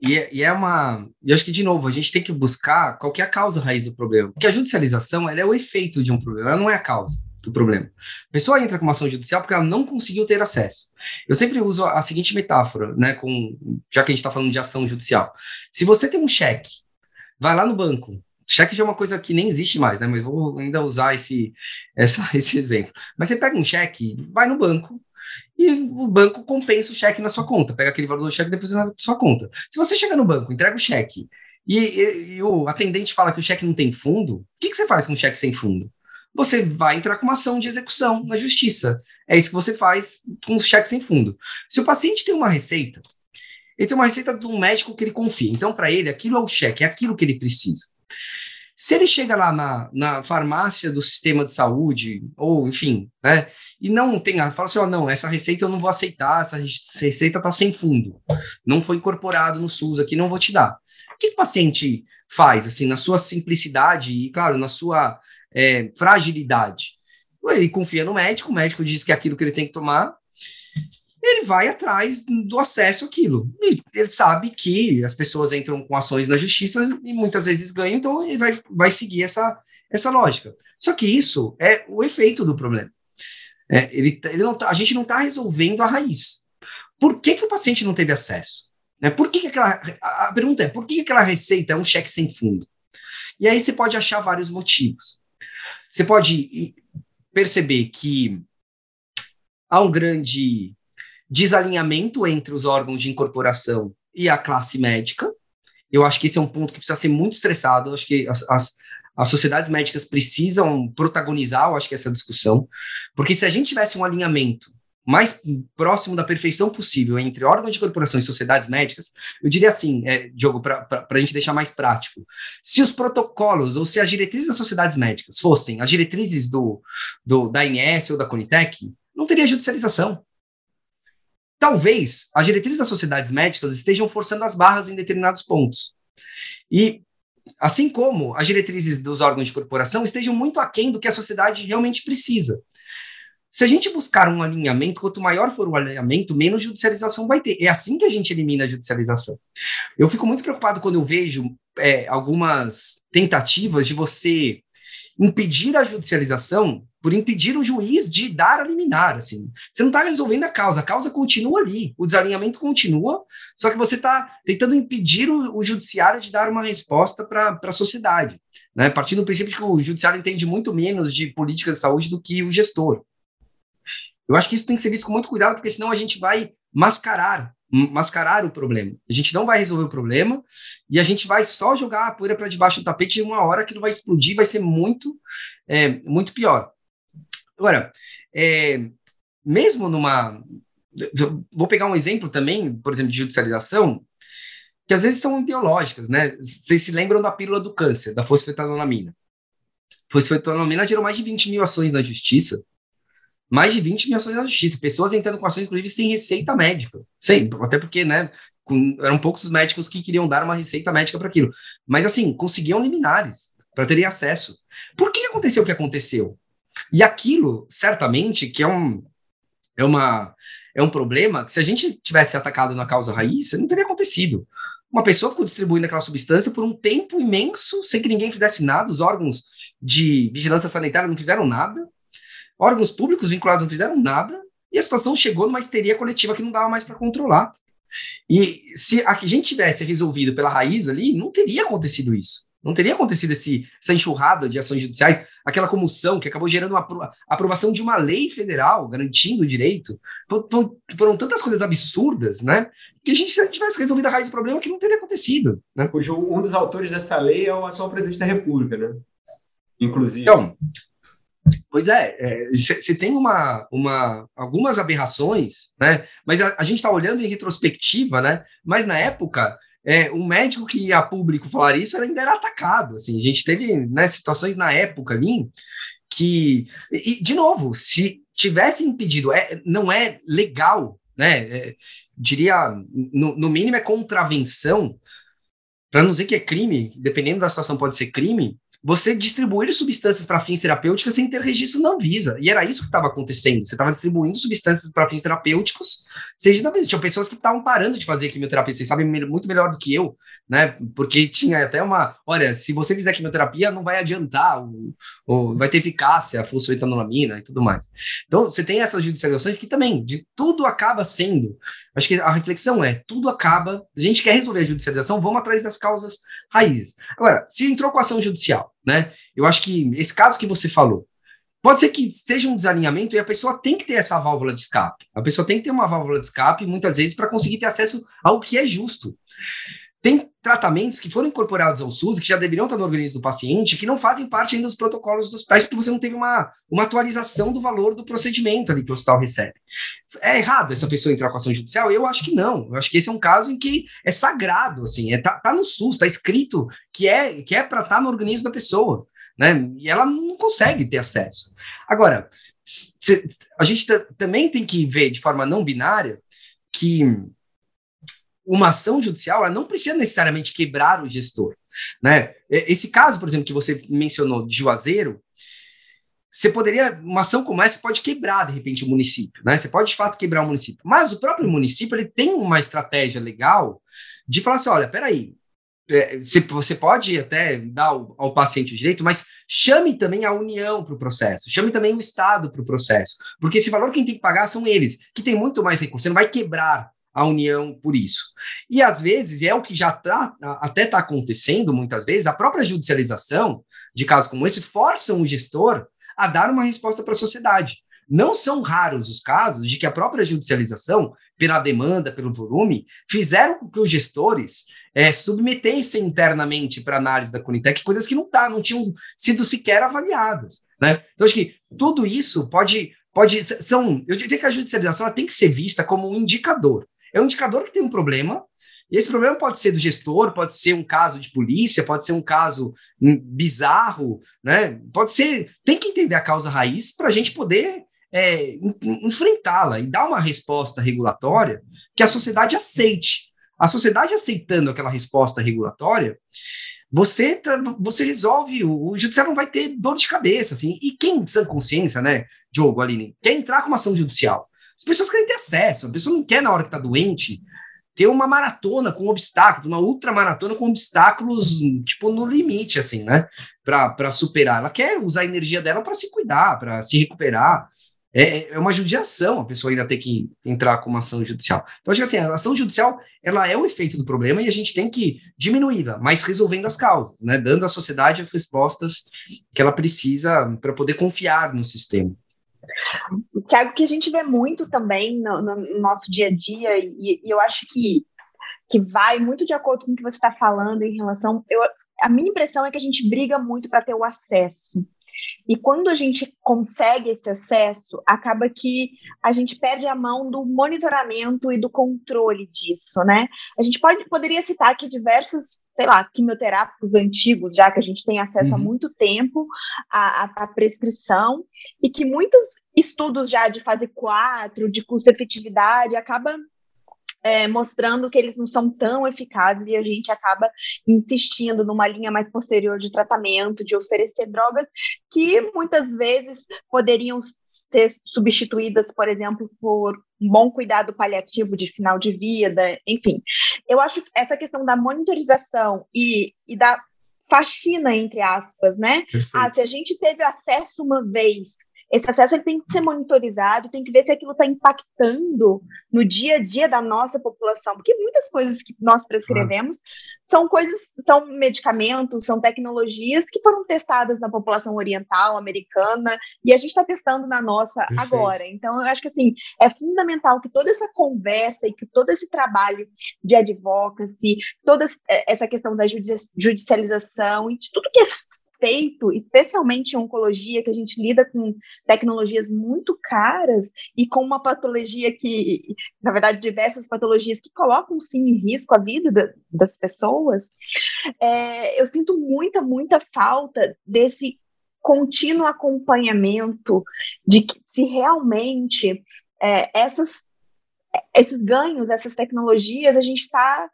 e, é, é uma. E acho que, de novo, a gente tem que buscar qual é a causa raiz do problema. Porque a judicialização ela é o efeito de um problema, ela não é a causa do problema. A pessoa entra com uma ação judicial porque ela não conseguiu ter acesso. Eu sempre uso a seguinte metáfora, né, com, já que a gente está falando de ação judicial. Se você tem um cheque, vai lá no banco, cheque já é uma coisa que nem existe mais, né, mas vou ainda usar esse, essa, esse exemplo. Mas você pega um cheque, vai no banco, e o banco compensa o cheque na sua conta, pega aquele valor do cheque e deposita na sua conta. Se você chega no banco, entrega o cheque, e, e, e o atendente fala que o cheque não tem fundo, o que, que você faz com um cheque sem fundo? Você vai entrar com uma ação de execução na justiça. É isso que você faz com os cheques sem fundo. Se o paciente tem uma receita, ele tem uma receita de um médico que ele confia. Então, para ele, aquilo é o cheque, é aquilo que ele precisa. Se ele chega lá na, na farmácia do sistema de saúde, ou enfim, né, e não tem, fala assim: oh, não, essa receita eu não vou aceitar, essa receita está sem fundo, não foi incorporado no SUS aqui, não vou te dar. O que o paciente faz, assim, na sua simplicidade e, claro, na sua é, fragilidade. Ele confia no médico, o médico diz que é aquilo que ele tem que tomar, ele vai atrás do acesso àquilo. E ele sabe que as pessoas entram com ações na justiça e muitas vezes ganham, então ele vai, vai seguir essa, essa lógica. Só que isso é o efeito do problema. É, ele, ele não tá, a gente não está resolvendo a raiz. Por que, que o paciente não teve acesso? Né? Por que, que aquela, a pergunta é, por que, que aquela receita é um cheque sem fundo? E aí você pode achar vários motivos. Você pode perceber que há um grande desalinhamento entre os órgãos de incorporação e a classe médica. Eu acho que esse é um ponto que precisa ser muito estressado. Eu acho que as, as, as sociedades médicas precisam protagonizar, eu acho que essa discussão, porque se a gente tivesse um alinhamento mais próximo da perfeição possível entre órgãos de corporação e sociedades médicas, eu diria assim, é, Diogo, para a gente deixar mais prático, se os protocolos ou se as diretrizes das sociedades médicas fossem as diretrizes do, do da INS ou da Conitec, não teria judicialização. Talvez as diretrizes das sociedades médicas estejam forçando as barras em determinados pontos. E assim como as diretrizes dos órgãos de corporação estejam muito aquém do que a sociedade realmente precisa. Se a gente buscar um alinhamento, quanto maior for o alinhamento, menos judicialização vai ter. É assim que a gente elimina a judicialização. Eu fico muito preocupado quando eu vejo é, algumas tentativas de você impedir a judicialização por impedir o juiz de dar a liminar, assim. Você não está resolvendo a causa, a causa continua ali, o desalinhamento continua, só que você está tentando impedir o, o, judiciário de dar uma resposta para a sociedade, né? Partindo do princípio de que o judiciário entende muito menos de política de saúde do que o gestor. Eu acho que isso tem que ser visto com muito cuidado, porque senão a gente vai mascarar, mascarar o problema. A gente não vai resolver o problema e a gente vai só jogar a poeira para debaixo do tapete e uma hora aquilo vai explodir, vai ser muito, é, muito pior. Agora, é, mesmo numa. Vou pegar um exemplo também, por exemplo, de judicialização, que às vezes são ideológicas, né? Vocês se lembram da pílula do câncer, da fosfetanolamina. Fosfetanolamina gerou mais de 20 mil ações na justiça mais de 20 mil ações na justiça, pessoas entrando com ações, inclusive, sem receita médica. Sei, até porque, né, com, eram poucos os médicos que queriam dar uma receita médica para aquilo. Mas, assim, conseguiam liminares para terem acesso. Por que aconteceu o que aconteceu? E aquilo, certamente, que é um, é uma, é um problema que se a gente tivesse atacado na causa raiz, não teria acontecido. Uma pessoa ficou distribuindo aquela substância por um tempo imenso, sem que ninguém fizesse nada, os órgãos de vigilância sanitária não fizeram nada, órgãos públicos vinculados não fizeram nada, e a situação chegou numa histeria coletiva que não dava mais para controlar. E se a gente tivesse resolvido pela raiz ali, não teria acontecido isso. Não teria acontecido esse, essa enxurrada de ações judiciais, aquela comoção que acabou gerando a aprovação de uma lei federal garantindo o direito. Foram, foram tantas coisas absurdas, né? Que a gente, se a gente tivesse resolvido a raiz do problema, que não teria acontecido. Né? Cujo um dos autores dessa lei é o atual presidente da República, né? Inclusive. Então, Pois é, você é, tem uma, uma, algumas aberrações, né? Mas a, a gente está olhando em retrospectiva, né? Mas na época, é, um médico que ia público falar isso ainda era atacado. Assim, a gente teve né, situações na época ali que, e, de novo, se tivesse impedido, é, não é legal, né? É, diria, no, no mínimo é contravenção, para não dizer que é crime, dependendo da situação pode ser crime, você distribuir substâncias para fins terapêuticos sem ter registro na Anvisa. E era isso que estava acontecendo. Você estava distribuindo substâncias para fins terapêuticos, seja na Anvisa. Tinha pessoas que estavam parando de fazer quimioterapia. Vocês sabem muito melhor do que eu, né? Porque tinha até uma. Olha, se você fizer quimioterapia, não vai adiantar, ou, ou vai ter eficácia, a fosfoetanolamina e tudo mais. Então, você tem essas judicializações que também, de tudo acaba sendo. Acho que a reflexão é: tudo acaba. A gente quer resolver a judicialização, vamos atrás das causas raízes. Agora, se entrou com ação judicial, né? Eu acho que esse caso que você falou, pode ser que seja um desalinhamento e a pessoa tem que ter essa válvula de escape. A pessoa tem que ter uma válvula de escape, muitas vezes, para conseguir ter acesso ao que é justo. Tem tratamentos que foram incorporados ao SUS, que já deveriam estar no organismo do paciente, que não fazem parte ainda dos protocolos dos hospitais, porque você não teve uma, uma atualização do valor do procedimento ali que o hospital recebe. É errado essa pessoa entrar com ação judicial? Eu acho que não. Eu acho que esse é um caso em que é sagrado, assim, é, tá, tá no SUS, está escrito que é, que é para estar tá no organismo da pessoa, né? E ela não consegue ter acesso. Agora, a gente também tem que ver de forma não binária que uma ação judicial ela não precisa necessariamente quebrar o gestor. Né? Esse caso, por exemplo, que você mencionou de Juazeiro, você poderia, uma ação como essa pode quebrar, de repente, o município, né? Você pode, de fato, quebrar o município. Mas o próprio município, ele tem uma estratégia legal de falar assim, olha, peraí, é, você pode até dar ao, ao, paciente o direito, mas chame também a União para o processo, chame também o Estado para o processo, porque esse valor quem tem que pagar são eles, que tem muito mais recursos. Você não vai quebrar a União por isso. E às vezes é o que já tá, até está acontecendo muitas vezes, a própria judicialização de casos como esse forçam o gestor a dar uma resposta para a sociedade. Não são raros os casos de que a própria judicialização, pela demanda, pelo volume, fizeram com que os gestores é, submetessem internamente para análise da Conitec coisas que não, tá, não tinham sido sequer avaliadas. Né? Então, acho que tudo isso pode. pode são, eu diria que a judicialização tem que ser vista como um indicador é um indicador que tem um problema, e esse problema pode ser do gestor, pode ser um caso de polícia, pode ser um caso hum, bizarro, né? Pode ser. Tem que entender a causa raiz para a gente poder é, enfrentá-la e dar uma resposta regulatória que a sociedade aceite. A sociedade aceitando aquela resposta regulatória, você, você resolve, o, o judiciário não vai ter dor de cabeça, assim. E quem, sem consciência, né, Diogo, Aline, quer entrar com uma ação judicial? As pessoas querem ter acesso, a pessoa não quer, na hora que está doente, ter uma maratona com obstáculos, uma ultramaratona com obstáculos, tipo, no limite, assim, né? Para superar. Ela quer usar a energia dela para se cuidar, para se recuperar. É, é uma judiação a pessoa ainda ter que entrar com uma ação judicial. Então, acho que assim, a ação judicial ela é o efeito do problema e a gente tem que diminuí-la, mas resolvendo as causas, né? dando à sociedade as respostas que ela precisa para poder confiar no sistema. Tiago, que a gente vê muito também no, no nosso dia a dia, e, e, eu acho que, que vai muito de acordo com o que você está falando em relação. Eu, a minha impressão é que a gente briga muito para ter o acesso. E quando a gente consegue esse acesso, acaba que a gente perde a mão do monitoramento e do controle disso, né? A gente pode, poderia citar aqui diversos, sei lá, quimioterápicos antigos, já que a gente tem acesso uhum. há muito tempo à, à, prescrição, e que muitos estudos já de fase 4, de custo-efetividade, acaba é, mostrando que eles não são tão eficazes e a gente acaba insistindo numa linha mais posterior de tratamento, de oferecer drogas que muitas vezes poderiam ser substituídas, por exemplo, por um bom cuidado paliativo de final de vida, enfim. Eu acho que essa questão da monitorização e, e da faxina, entre aspas, né? Ah, se a gente teve acesso uma vez esse acesso ele tem que ser monitorizado, tem que ver se aquilo está impactando no dia a dia da nossa população, porque muitas coisas que nós prescrevemos são coisas, são medicamentos, são tecnologias que foram testadas na população oriental, americana, e a gente está testando na nossa Perfeito. agora. Então, eu acho que assim é fundamental que toda essa conversa e que todo esse trabalho de advocacy, toda essa questão da judicialização e de tudo que é feito, especialmente em oncologia, que a gente lida com tecnologias muito caras e com uma patologia que, na verdade, diversas patologias que colocam sim em risco a vida da, das pessoas, é, eu sinto muita, muita falta desse contínuo acompanhamento de que se realmente é, essas, esses ganhos, essas tecnologias, a gente está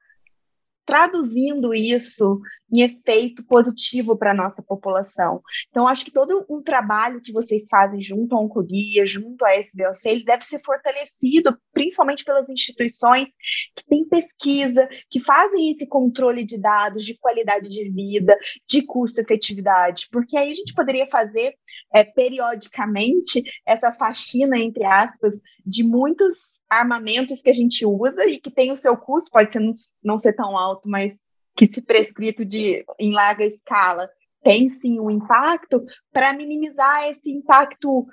traduzindo isso em efeito positivo para a nossa população. Então, acho que todo um trabalho que vocês fazem junto à Oncoguia, junto à SBOC, ele deve ser fortalecido, principalmente pelas instituições que têm pesquisa, que fazem esse controle de dados, de qualidade de vida, de custo-efetividade, porque aí a gente poderia fazer é, periodicamente essa faxina, entre aspas, de muitos armamentos que a gente usa e que tem o seu custo, pode ser não, não ser tão alto, mas que se prescrito de, em larga escala tem sim um impacto, para minimizar esse impacto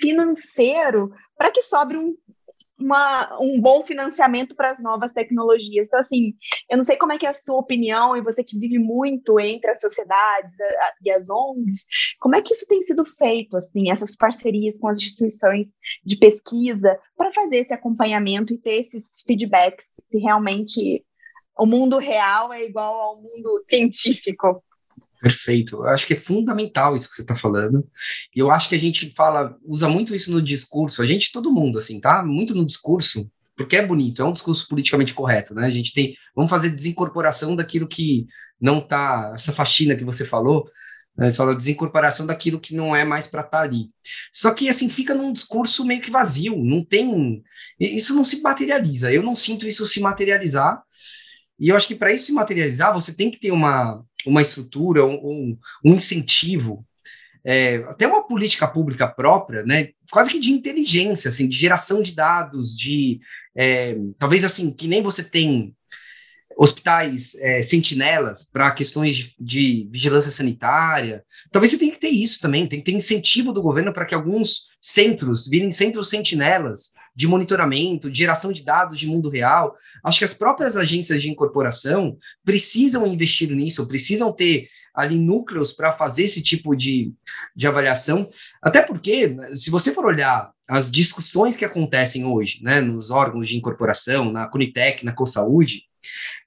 financeiro, para que sobre um, uma, um bom financiamento para as novas tecnologias. Então, assim, eu não sei como é que é a sua opinião, e você que vive muito entre as sociedades a, a, e as ONGs, como é que isso tem sido feito, assim, essas parcerias com as instituições de pesquisa, para fazer esse acompanhamento e ter esses feedbacks, se realmente o mundo real é igual ao mundo científico. Perfeito. Eu acho que é fundamental isso que você está falando. E eu acho que a gente fala, usa muito isso no discurso. A gente, todo mundo, assim, tá? Muito no discurso, porque é bonito, é um discurso politicamente correto, né? A gente tem, vamos fazer desincorporação daquilo que não tá, essa faxina que você falou, né? Só a desincorporação daquilo que não é mais para estar tá ali. Só que, assim, fica num discurso meio que vazio, não tem, isso não se materializa. Eu não sinto isso se materializar e eu acho que para isso se materializar, você tem que ter uma, uma estrutura, um, um incentivo, é, até uma política pública própria, né, quase que de inteligência, assim, de geração de dados, de é, talvez assim, que nem você tem hospitais é, sentinelas para questões de, de, vigilância sanitária. Talvez você tenha que ter isso também, tem que ter incentivo do governo para que alguns centros virem centros sentinelas de monitoramento, de geração de dados de mundo real. Acho que as próprias agências de incorporação precisam investir nisso, precisam ter ali núcleos para fazer esse tipo de, de avaliação. Até porque, se você for olhar as discussões que acontecem hoje, né, nos órgãos de incorporação, na Conitec, na CoSaúde,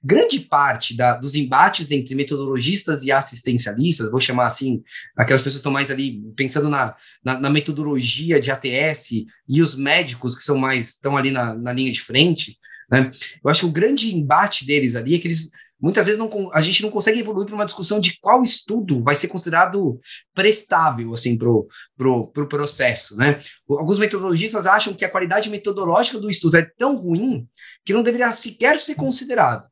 Grande parte da, dos embates entre metodologistas e assistencialistas, vou chamar assim, aquelas pessoas que estão mais ali pensando na, na, na metodologia de ATS e os médicos que são mais estão ali na, na linha de frente, né? Eu acho que o grande embate deles ali é que eles muitas vezes não, a gente não consegue evoluir para uma discussão de qual estudo vai ser considerado prestável assim para o pro, pro processo. Né? Alguns metodologistas acham que a qualidade metodológica do estudo é tão ruim que não deveria sequer ser considerado.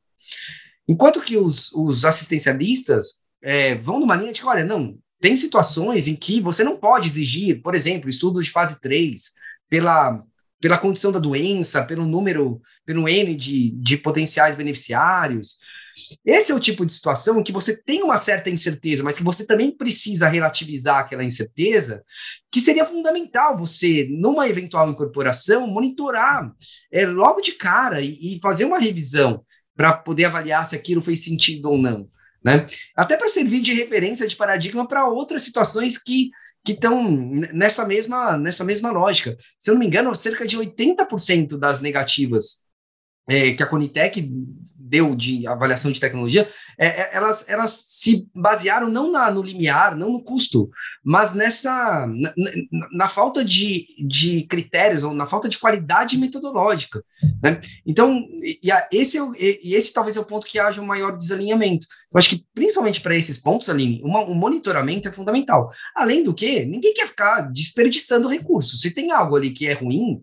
Enquanto que os, os assistencialistas é, vão numa linha de que, olha, não, tem situações em que você não pode exigir, por exemplo, estudos de fase 3 pela pela condição da doença, pelo número, pelo N de, de potenciais beneficiários. Esse é o tipo de situação em que você tem uma certa incerteza, mas que você também precisa relativizar aquela incerteza, que seria fundamental você, numa eventual incorporação, monitorar é, logo de cara e, e fazer uma revisão para poder avaliar se aquilo fez sentido ou não. Né? Até para servir de referência de paradigma para outras situações que que estão nessa mesma, nessa mesma lógica. Se eu não me engano, cerca de 80% das negativas é, que a Conitec deu de avaliação de tecnologia, é, é, elas, elas se basearam não na, no limiar, não no custo, mas nessa na, na, na, falta de, de critérios ou na falta de qualidade metodológica. Né? Então, e, esse, é e esse talvez é o ponto que haja um maior desalinhamento. Eu acho que, principalmente para esses pontos, Aline, uma, um monitoramento é fundamental. Além do que, ninguém quer ficar desperdiçando recursos. Se tem algo ali que é ruim,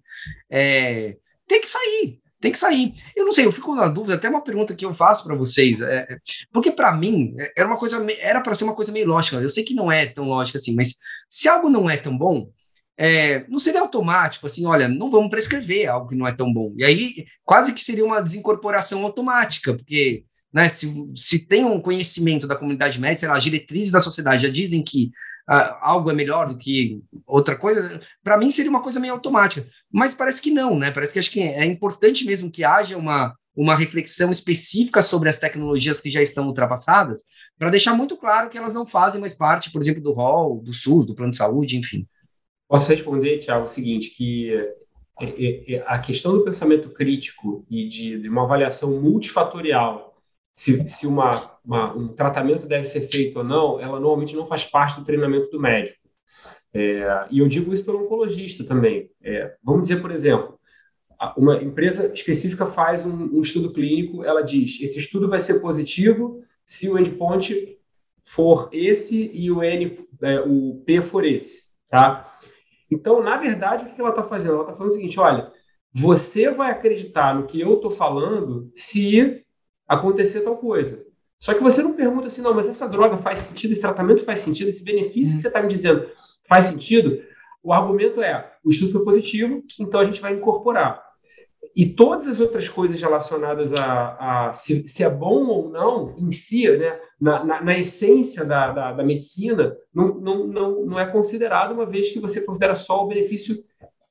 é, tem que sair tem que sair. Eu não sei, eu fico na dúvida, até uma pergunta que eu faço para vocês, é, é porque para mim é, era uma coisa, era para ser uma coisa meio lógica. Eu sei que não é tão lógica assim, mas se algo não é tão bom, é, não seria automático, assim, olha, não vamos prescrever algo que não é tão bom. E aí, quase que seria uma desincorporação automática, porque né, se, se tem um conhecimento da comunidade médica, sei lá, as diretrizes da sociedade já dizem que uh, algo é melhor do que outra coisa, para mim seria uma coisa meio automática. Mas parece que não, né? Parece que acho que é importante mesmo que haja uma, uma reflexão específica sobre as tecnologias que já estão ultrapassadas, para deixar muito claro que elas não fazem mais parte, por exemplo, do rol, do SUS, do plano de saúde, enfim. Posso responder, Tiago, o seguinte, que é, é, é, a questão do pensamento crítico e de, de uma avaliação multifatorial, se, se uma, uma, um tratamento deve ser feito ou não, ela normalmente não faz parte do treinamento do médico. É, e eu digo isso pelo oncologista também. É, vamos dizer, por exemplo, uma empresa específica faz um, um, estudo clínico, ela diz: esse estudo vai ser positivo se o endpoint for esse e o N, é, o P for esse, tá? Então, na verdade, o que ela está fazendo? Ela está falando o seguinte: olha, você vai acreditar no que eu estou falando se acontecer tal coisa. Só que você não pergunta assim, não, mas essa droga faz sentido, esse tratamento faz sentido, esse benefício que você está me dizendo faz sentido? O argumento é: o estudo foi positivo, então a gente vai incorporar. E todas as outras coisas relacionadas a, a se, se, é bom ou não, em si, né, na, na, na essência da, da, da, medicina, não, não, não, não é considerado, uma vez que você considera só o benefício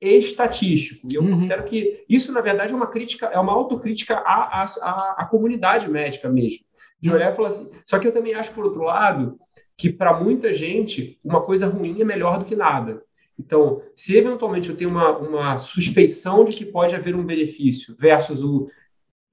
estatístico. E eu uhum. considero que isso, na verdade, é uma crítica, é uma autocrítica à, à, à comunidade médica mesmo. De olhar e falar assim. Só que eu também acho, por outro lado, que para muita gente, uma coisa ruim é melhor do que nada. Então, se eventualmente eu tenho uma, uma suspeição de que pode haver um benefício versus o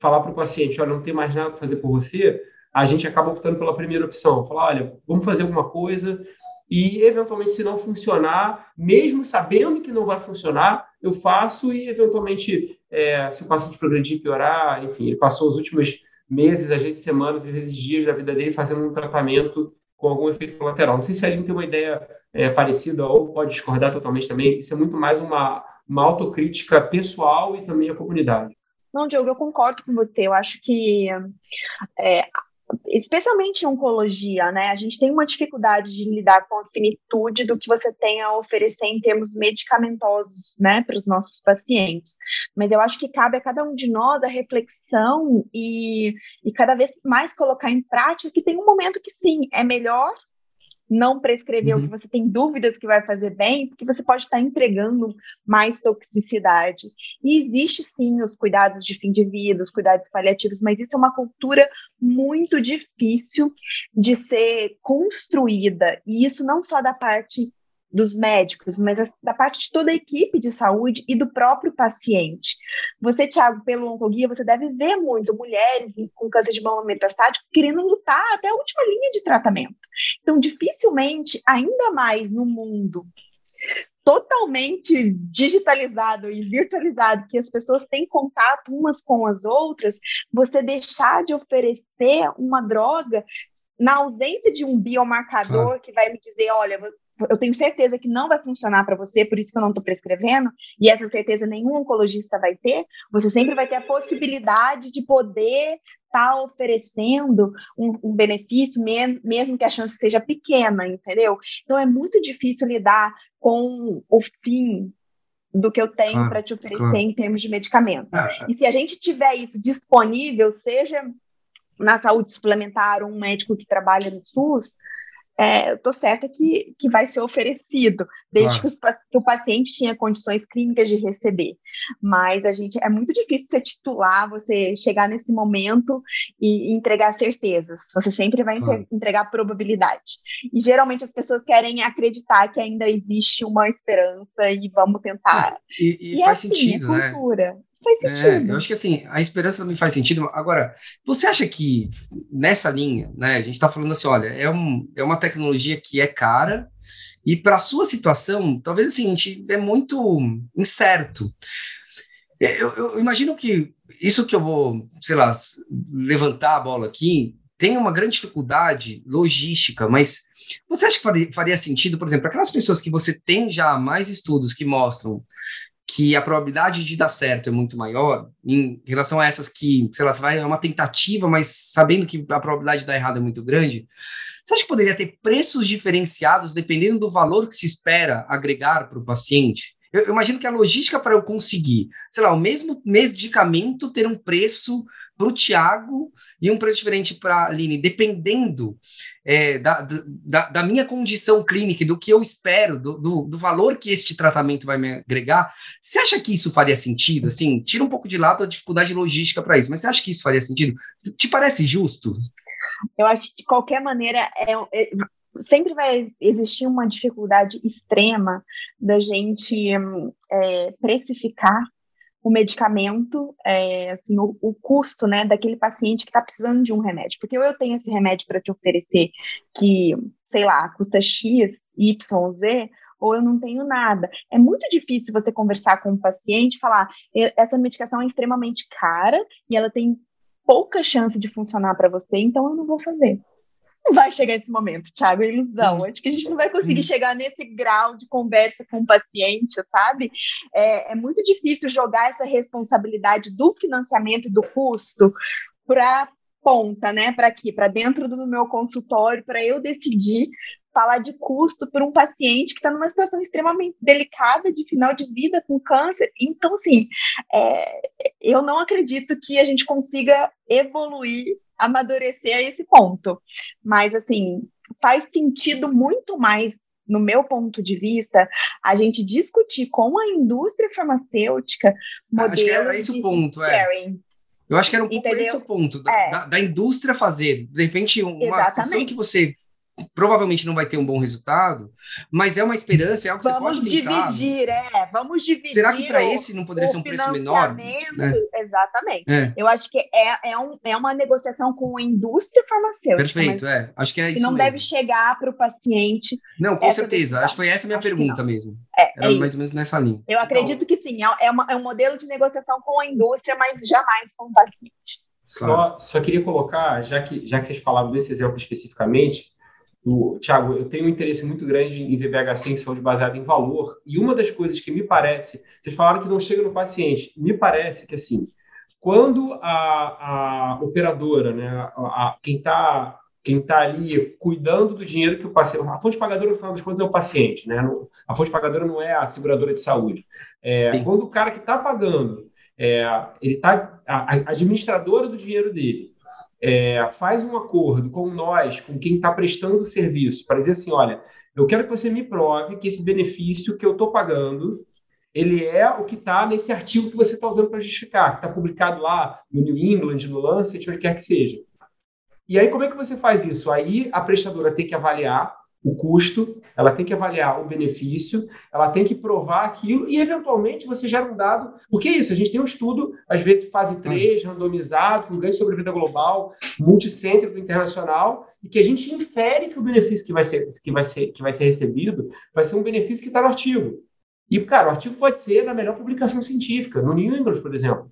falar para o paciente, olha, não tem mais nada para fazer por você, a gente acaba optando pela primeira opção, falar, olha, vamos fazer alguma coisa e eventualmente se não funcionar, mesmo sabendo que não vai funcionar, eu faço e eventualmente é, se o paciente progredir, piorar, enfim, ele passou os últimos meses, às vezes semanas, às vezes dias da vida dele fazendo um tratamento com algum efeito colateral. Não sei se a Aline tem uma ideia é, parecida ou pode discordar totalmente também. Isso é muito mais uma, uma autocrítica pessoal e também a comunidade. Não, Diogo, eu concordo com você. Eu acho que é, especialmente em oncologia, né? A gente tem uma dificuldade de lidar com a finitude do que você tem a oferecer em termos medicamentosos, né, para os nossos pacientes. Mas eu acho que cabe a cada um de nós a reflexão e, e cada vez mais colocar em prática que tem um momento que sim, é melhor não prescrever uhum. o que você tem dúvidas que vai fazer bem, porque você pode estar entregando mais toxicidade. E existe sim os cuidados de fim de vida, os cuidados paliativos, mas isso é uma cultura muito difícil de ser construída, e isso não só da parte dos médicos, mas da parte de toda a equipe de saúde e do próprio paciente. Você, Thiago, pelo Oncoguia, você deve ver muito mulheres com câncer de mama metastático querendo lutar até a última linha de tratamento. Então, dificilmente, ainda mais no mundo totalmente digitalizado e virtualizado, que as pessoas têm contato umas com as outras, você deixar de oferecer uma droga na ausência de um biomarcador claro. que vai me dizer, olha, eu tenho certeza que não vai funcionar para você, por isso que eu não estou prescrevendo, e essa certeza nenhum oncologista vai ter, você sempre vai ter a possibilidade de poder estar tá oferecendo um, um benefício, mesmo, mesmo que a chance seja pequena, entendeu? Então é muito difícil lidar com o fim do que eu tenho claro, para te oferecer claro. em termos de medicamento. Ah, e se a gente tiver isso disponível, seja na saúde suplementar, um médico que trabalha no SUS, é, eu estou certa que, que vai ser oferecido, desde claro. que, os, que, o paciente tinha condições clínicas de receber. Mas a gente é muito difícil você titular, você chegar nesse momento e, entregar certezas. Você sempre vai claro. entregar probabilidade. E geralmente as pessoas querem acreditar que ainda existe uma esperança e vamos tentar. E, e, e é faz é assim, sentido, é cultura. Né? Faz sentido. É, eu acho que assim, a esperança também faz sentido. Agora, você acha que nessa linha, né, a gente está falando assim, olha, é, um, é uma tecnologia que é cara e para a sua situação, talvez assim, é muito incerto. É, eu, eu, imagino que isso que eu vou, sei lá, levantar a bola aqui tem uma grande dificuldade logística, mas você acha que faria, faria sentido, por exemplo, aquelas pessoas que você tem já mais estudos que mostram que a probabilidade de dar certo é muito maior, em relação a essas que, sei lá, você vai é uma tentativa, mas sabendo que a probabilidade de dar errado é muito grande, você acha que poderia ter preços diferenciados dependendo do valor que se espera agregar para o paciente? Eu, eu, imagino que a logística para eu conseguir, sei lá, o mesmo medicamento ter um preço para o Tiago e um preço diferente para a Aline, dependendo é, da, da, da, minha condição clínica, do que eu espero, do, do, do, valor que este tratamento vai me agregar. Você acha que isso faria sentido? Assim, tira um pouco de lado a dificuldade logística para isso, mas você acha que isso faria sentido? Te parece justo? Eu acho que de qualquer maneira é, é sempre vai existir uma dificuldade extrema da gente é, precificar o medicamento, é, assim, o, o, custo né, daquele paciente que está precisando de um remédio. Porque ou eu tenho esse remédio para te oferecer que, sei lá, custa X, Y, Z, ou eu não tenho nada. É muito difícil você conversar com um paciente e falar: essa medicação é extremamente cara e ela tem pouca chance de funcionar para você, então eu não vou fazer não vai chegar esse momento, Thiago, é ilusão. Acho que a gente não vai conseguir chegar nesse grau de conversa com o paciente, sabe? É, é muito difícil jogar essa responsabilidade do financiamento e do custo para ponta, né, para aqui, para dentro do meu consultório, para eu decidir falar de custo para um paciente que está numa situação extremamente delicada de final de vida com câncer. Então, assim, é, eu não acredito que a gente consiga evoluir amadurecer a esse ponto. Mas, assim, faz sentido muito mais no meu ponto de vista, a gente discutir com a indústria farmacêutica modelos Acho que era esse o ponto, é. Eu acho que era um pouco Entendeu? esse o ponto, da, é. da, da, indústria fazer. De repente, uma Exatamente. situação que você provavelmente não vai ter um bom resultado, mas é uma esperança, é algo que vamos você pode Vamos dividir, é, vamos dividir. Será que para esse não poderia ser um preço menor? Né? Exatamente. É. Eu acho que é, é, um, é uma negociação com a indústria farmacêutica. Perfeito, é. Acho que é isso. Que não mesmo. deve chegar para o paciente. Não, com certeza. Decisão. Acho que foi essa a minha acho pergunta mesmo. É, Era é mais ou menos nessa linha. Eu acredito que sim, é, é, uma, é um modelo de negociação com a indústria, mas jamais com o paciente. Só, só queria colocar, já que, já que vocês falaram desse exemplo especificamente, o, Tiago, eu tenho um interesse muito grande em VBHC em saúde baseada em valor, e uma das coisas que me parece, vocês falaram que não chega no paciente, me parece que assim, quando a, a operadora, né, a, a quem está quem está ali cuidando do dinheiro que o paciente. A fonte pagadora, no final das contas, é o paciente, né? A fonte pagadora não é a seguradora de saúde. É, quando o cara que está pagando, é, ele está. A, a administradora do dinheiro dele é, faz um acordo com nós, com quem está prestando o serviço, para dizer assim, olha, eu quero que você me prove que esse benefício que eu estou pagando, ele é o que está nesse artigo que você está usando para justificar, que está publicado lá no New England, no Lancet, onde quer que seja. E aí, como é que você faz isso? Aí a prestadora tem que avaliar o custo, ela tem que avaliar o benefício, ela tem que provar aquilo e, eventualmente, você gera um dado. Porque é isso, a gente tem um estudo, às vezes, fase 3, randomizado, com ganho sobre vida global, multicêntrico internacional, e que a gente infere que o benefício que vai ser, que vai ser, que vai ser recebido vai ser um benefício que está no artigo. E, cara, o artigo pode ser na melhor publicação científica, no New England, por exemplo.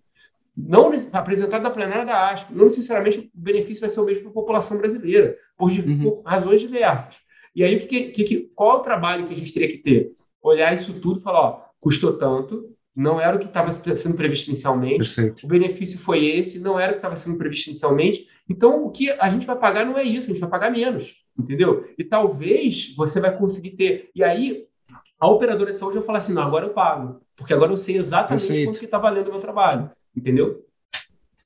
Não apresentado na plenária da ASP, não necessariamente o benefício vai ser o mesmo para a população brasileira, por, uhum. por razões diversas. E aí, o que, que, qual o trabalho que a gente teria que ter? Olhar isso tudo e falar, ó, custou tanto, não era o que estava sendo previsto inicialmente, Perfeito. o benefício foi esse, não era o que estava sendo previsto inicialmente. Então, o que a gente vai pagar não é isso, a gente vai pagar menos, entendeu? E talvez você vai conseguir ter. E aí, a operadora de saúde vai falar assim: não, agora eu pago, porque agora eu sei exatamente Perfeito. quanto que está valendo o meu trabalho, entendeu?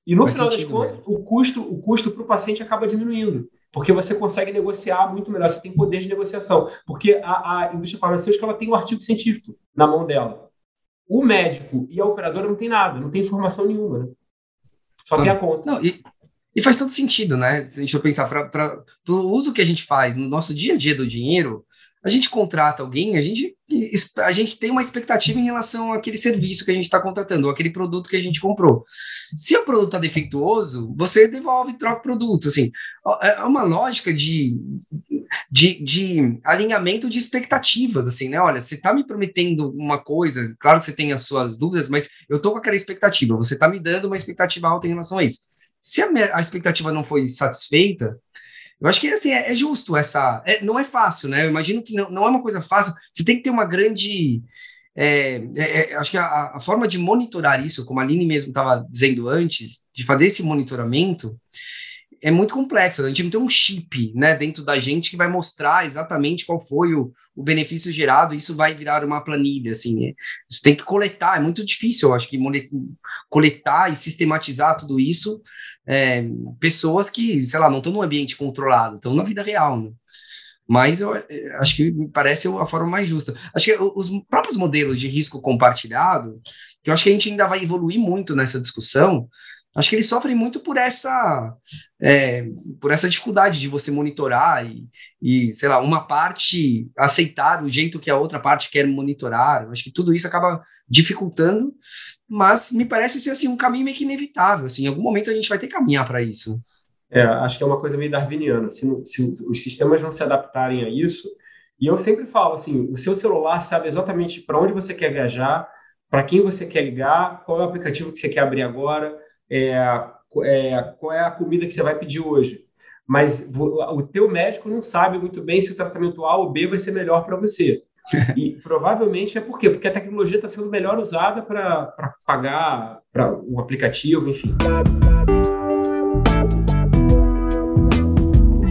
E no Faz final sentido, das contas, o custo, o custo para o paciente acaba diminuindo porque você consegue negociar muito melhor, você tem poder de negociação, porque a, a indústria farmacêutica ela tem um artigo científico na mão dela. O médico e a operadora não tem nada, não tem informação nenhuma, né? Só tem a conta. Não, e, e, faz todo sentido, né? Se a gente for pensar para o uso que a gente faz no nosso dia a dia do dinheiro, a gente contrata alguém, a gente, a gente tem uma expectativa em relação àquele serviço que a gente está contratando, ou aquele produto que a gente comprou. Se o produto está defeituoso, você devolve e troca o produto. Assim, é, é uma lógica de, de, de alinhamento de expectativas, assim, né? Olha, você está me prometendo uma coisa, claro que você tem as suas dúvidas, mas eu estou com aquela expectativa, você está me dando uma expectativa alta em relação a isso. Se a, minha, a expectativa não foi satisfeita, eu acho que assim, é, é justo essa. É, não é fácil, né? Eu imagino que não, não é uma coisa fácil. Você tem que ter uma grande é, é, é acho que a, a, forma de monitorar isso, como a Aline mesmo estava dizendo antes, de fazer esse monitoramento, é muito complexo. A gente não tem um chip né, dentro da gente que vai mostrar exatamente qual foi o, o benefício gerado, isso vai virar uma planilha. Assim, é, você tem que coletar, é muito difícil, eu acho que coletar e sistematizar tudo isso. É, pessoas que, sei lá, não estão num ambiente controlado, estão na vida real. Né? Mas eu é, acho que me parece a forma mais justa. Acho que os próprios modelos de risco compartilhado, que eu acho que a gente ainda vai evoluir muito nessa discussão, acho que eles sofrem muito por essa é, por essa dificuldade de você monitorar e, e, sei lá, uma parte aceitar o jeito que a outra parte quer monitorar. Acho que tudo isso acaba dificultando, mas me parece ser assim um caminho meio que inevitável. Assim, em algum momento a gente vai ter que caminhar para isso. É, acho que é uma coisa meio darwiniana. Se, se os sistemas não se adaptarem a isso, e eu sempre falo assim, o seu celular sabe exatamente para onde você quer viajar, para quem você quer ligar, qual é o aplicativo que você quer abrir agora, é, é, qual é a comida que você vai pedir hoje. Mas o teu médico não sabe muito bem se o tratamento A ou B vai ser melhor para você. E provavelmente é por quê? Porque a tecnologia está sendo melhor usada para pagar para o um aplicativo, enfim.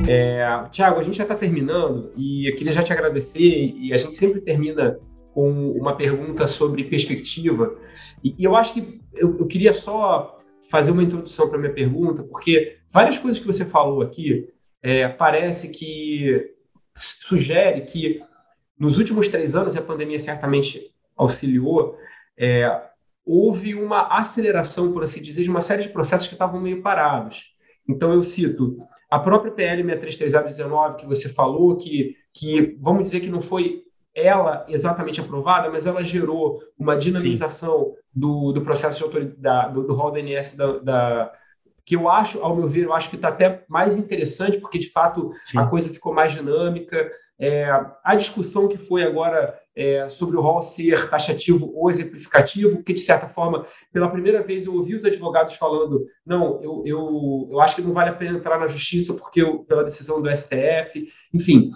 É, Tiago, a gente já está terminando e eu queria já te agradecer. E a gente sempre termina com uma pergunta sobre perspectiva. E, e eu acho que eu, eu queria só fazer uma introdução para minha pergunta, porque várias coisas que você falou aqui é, parece que sugere que nos últimos três anos, e a pandemia certamente auxiliou, é, houve uma aceleração, por assim dizer, de uma série de processos que estavam meio parados. Então, eu cito a própria PL 63019, que você falou, que, que vamos dizer que não foi ela exatamente aprovada, mas ela gerou uma dinamização do, do processo de autoridade, do, do rol DNS da, da, que eu acho, ao meu ver, eu acho que está até mais interessante, porque de fato Sim. a coisa ficou mais dinâmica. É, a discussão que foi agora é, sobre o rol ser taxativo ou exemplificativo, que de certa forma, pela primeira vez eu ouvi os advogados falando: não, eu, eu, eu acho que não vale a pena entrar na justiça porque eu, pela decisão do STF, enfim.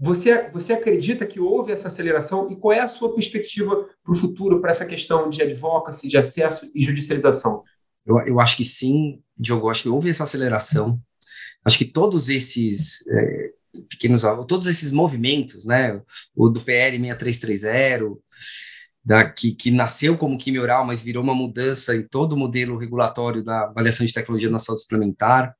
Você, você acredita que houve essa aceleração e qual é a sua perspectiva para o futuro, para essa questão de advocacy, de acesso e judicialização? Eu, eu acho que sim, Diogo, acho que houve essa aceleração. Acho que todos esses é, pequenos, todos esses movimentos, né, o do PL 6330, da, que, que, nasceu como quimio oral, mas virou uma mudança em todo o modelo regulatório da avaliação de tecnologia na saúde suplementar.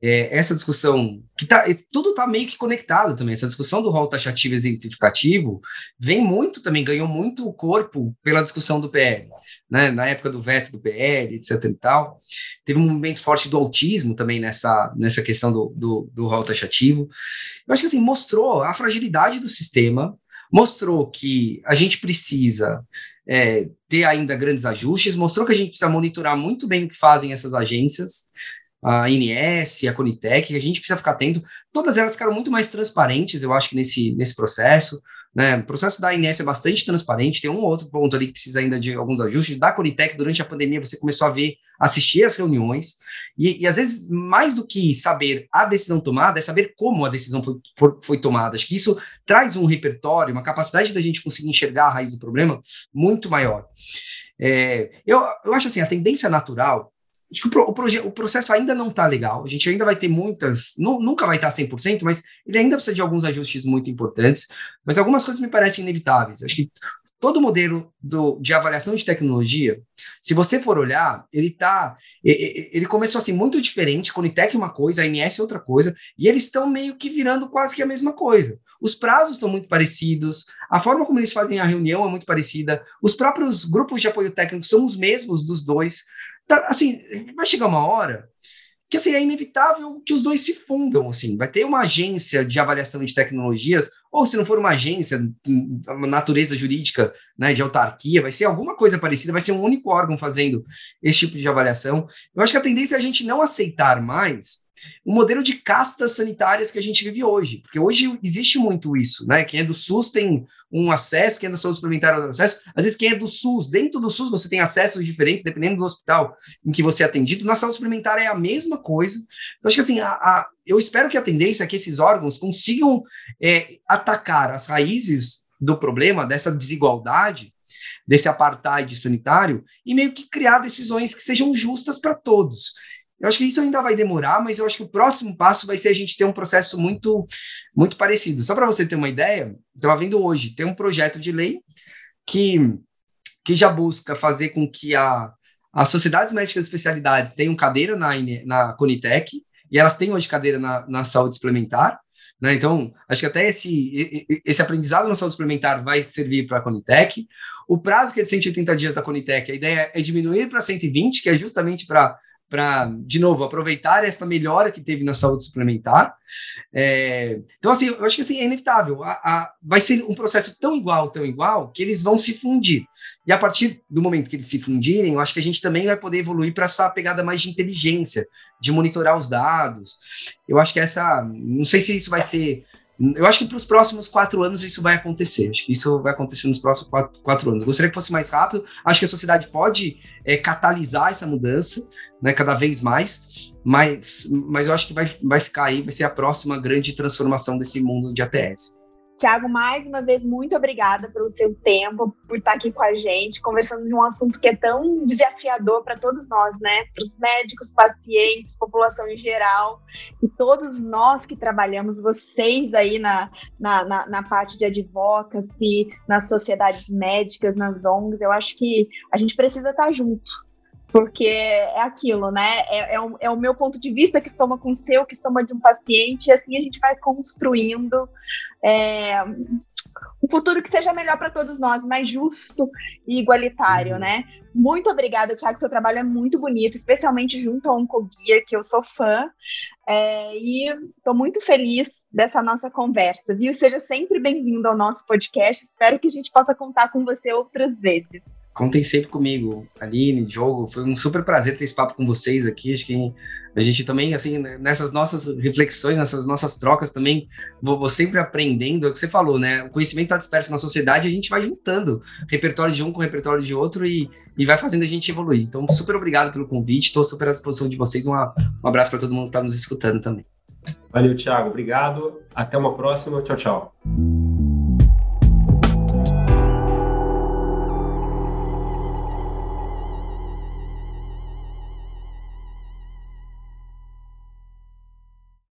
É, essa discussão, que tá, tudo está meio que conectado também, essa discussão do rol taxativo exemplificativo vem muito também, ganhou muito corpo pela discussão do PL, né, na época do veto do PL, etc e tal. Teve um movimento forte do autismo também nessa, nessa questão do, do, do rol taxativo. Eu acho que assim, mostrou a fragilidade do sistema, mostrou que a gente precisa é, ter ainda grandes ajustes, mostrou que a gente precisa monitorar muito bem o que fazem essas agências, a INS, a Conitec, a gente precisa ficar atento. Todas elas ficaram muito mais transparentes, eu acho que nesse, nesse processo. Né? O processo da INS é bastante transparente, tem um outro ponto ali que precisa ainda de alguns ajustes. Da Conitec, durante a pandemia, você começou a ver, assistir às reuniões, e, e às vezes, mais do que saber a decisão tomada, é saber como a decisão foi, foi, foi tomada. Acho que isso traz um repertório, uma capacidade da gente conseguir enxergar a raiz do problema muito maior. É, eu, eu acho assim, a tendência natural Acho que o, o, o processo ainda não está legal. A gente ainda vai ter muitas, nu, nunca vai estar tá 100%, mas ele ainda precisa de alguns ajustes muito importantes. Mas algumas coisas me parecem inevitáveis. Acho que todo modelo do, de avaliação de tecnologia, se você for olhar, ele tá, ele começou assim muito diferente, Conitec é uma coisa, a INS é outra coisa, e eles estão meio que virando quase que a mesma coisa. Os prazos estão muito parecidos, a forma como eles fazem a reunião é muito parecida, os próprios grupos de apoio técnico são os mesmos dos dois. Tá, assim, vai chegar uma hora que assim, é inevitável que os dois se fundam, assim, vai ter uma agência de avaliação de tecnologias, ou se não for uma agência, uma natureza jurídica, né, de autarquia, vai ser alguma coisa parecida, vai ser um único órgão fazendo esse tipo de avaliação. Eu acho que a tendência é a gente não aceitar mais o modelo de castas sanitárias que a gente vive hoje, porque hoje existe muito isso, né? Quem é do SUS tem um acesso, quem é da saúde suplementar tem acesso. Às vezes, quem é do SUS, dentro do SUS você tem acessos diferentes, dependendo do hospital em que você é atendido. Na saúde suplementar é a mesma coisa. Então, acho que assim, a, a, eu espero que a tendência é que esses órgãos consigam é, atacar as raízes do problema, dessa desigualdade, desse apartheid sanitário e meio que criar decisões que sejam justas para todos. Eu acho que isso ainda vai demorar, mas eu acho que o próximo passo vai ser a gente ter um processo muito, muito parecido. Só para você ter uma ideia, estava vendo hoje, tem um projeto de lei que, que já busca fazer com que a, as sociedades médicas de especialidades tenham cadeira na, na Conitec, e elas têm hoje cadeira na, na saúde suplementar, né? Então, acho que até esse, esse aprendizado na saúde suplementar vai servir para a Conitec. O prazo que é de 180 dias da Conitec, a ideia é diminuir para 120, que é justamente para para, de novo, aproveitar essa melhora que teve na saúde suplementar. É, então, assim, eu acho que assim, é inevitável. A, a, vai ser um processo tão igual, tão igual, que eles vão se fundir. E a partir do momento que eles se fundirem, eu acho que a gente também vai poder evoluir para essa pegada mais de inteligência, de monitorar os dados. Eu acho que essa. Não sei se isso vai ser eu acho que para os próximos quatro anos isso vai acontecer. Acho que isso vai acontecer nos próximos quatro, quatro anos. Gostaria que fosse mais rápido. Acho que a sociedade pode é, catalisar essa mudança, né, cada vez mais. Mas, mas eu acho que vai, vai ficar aí, vai ser a próxima grande transformação desse mundo de ATS. Tiago, mais uma vez, muito obrigada pelo seu tempo, por estar aqui com a gente, conversando de um assunto que é tão desafiador para todos nós, né? Para os médicos, pacientes, população em geral, e todos nós que trabalhamos, vocês aí na, na, na, na parte de advocacy, nas sociedades médicas, nas ONGs, eu acho que a gente precisa estar junto porque é aquilo, né? É, é, o, é, o, meu ponto de vista que soma com o seu, que soma de um paciente, e assim a gente vai construindo é, um futuro que seja melhor para todos nós, mais justo e igualitário, uhum. né? Muito obrigada, Tiago, seu trabalho é muito bonito, especialmente junto ao Oncoguia, que eu sou fã, é, e estou muito feliz dessa nossa conversa, viu? Seja sempre bem-vindo ao nosso podcast, espero que a gente possa contar com você outras vezes. Contem sempre comigo, Aline, Diogo, foi um super prazer ter esse papo com vocês aqui, acho que a gente também, assim, né, nessas nossas reflexões, nessas nossas trocas também, vou, vou sempre aprendendo, é o que você falou, né, o conhecimento está disperso na sociedade, a gente vai juntando repertório de um com repertório de outro e, e vai fazendo a gente evoluir, então super obrigado pelo convite, estou super à disposição de vocês, um abraço para todo mundo que está nos escutando também. Valeu, Thiago, obrigado, até uma próxima, tchau, tchau.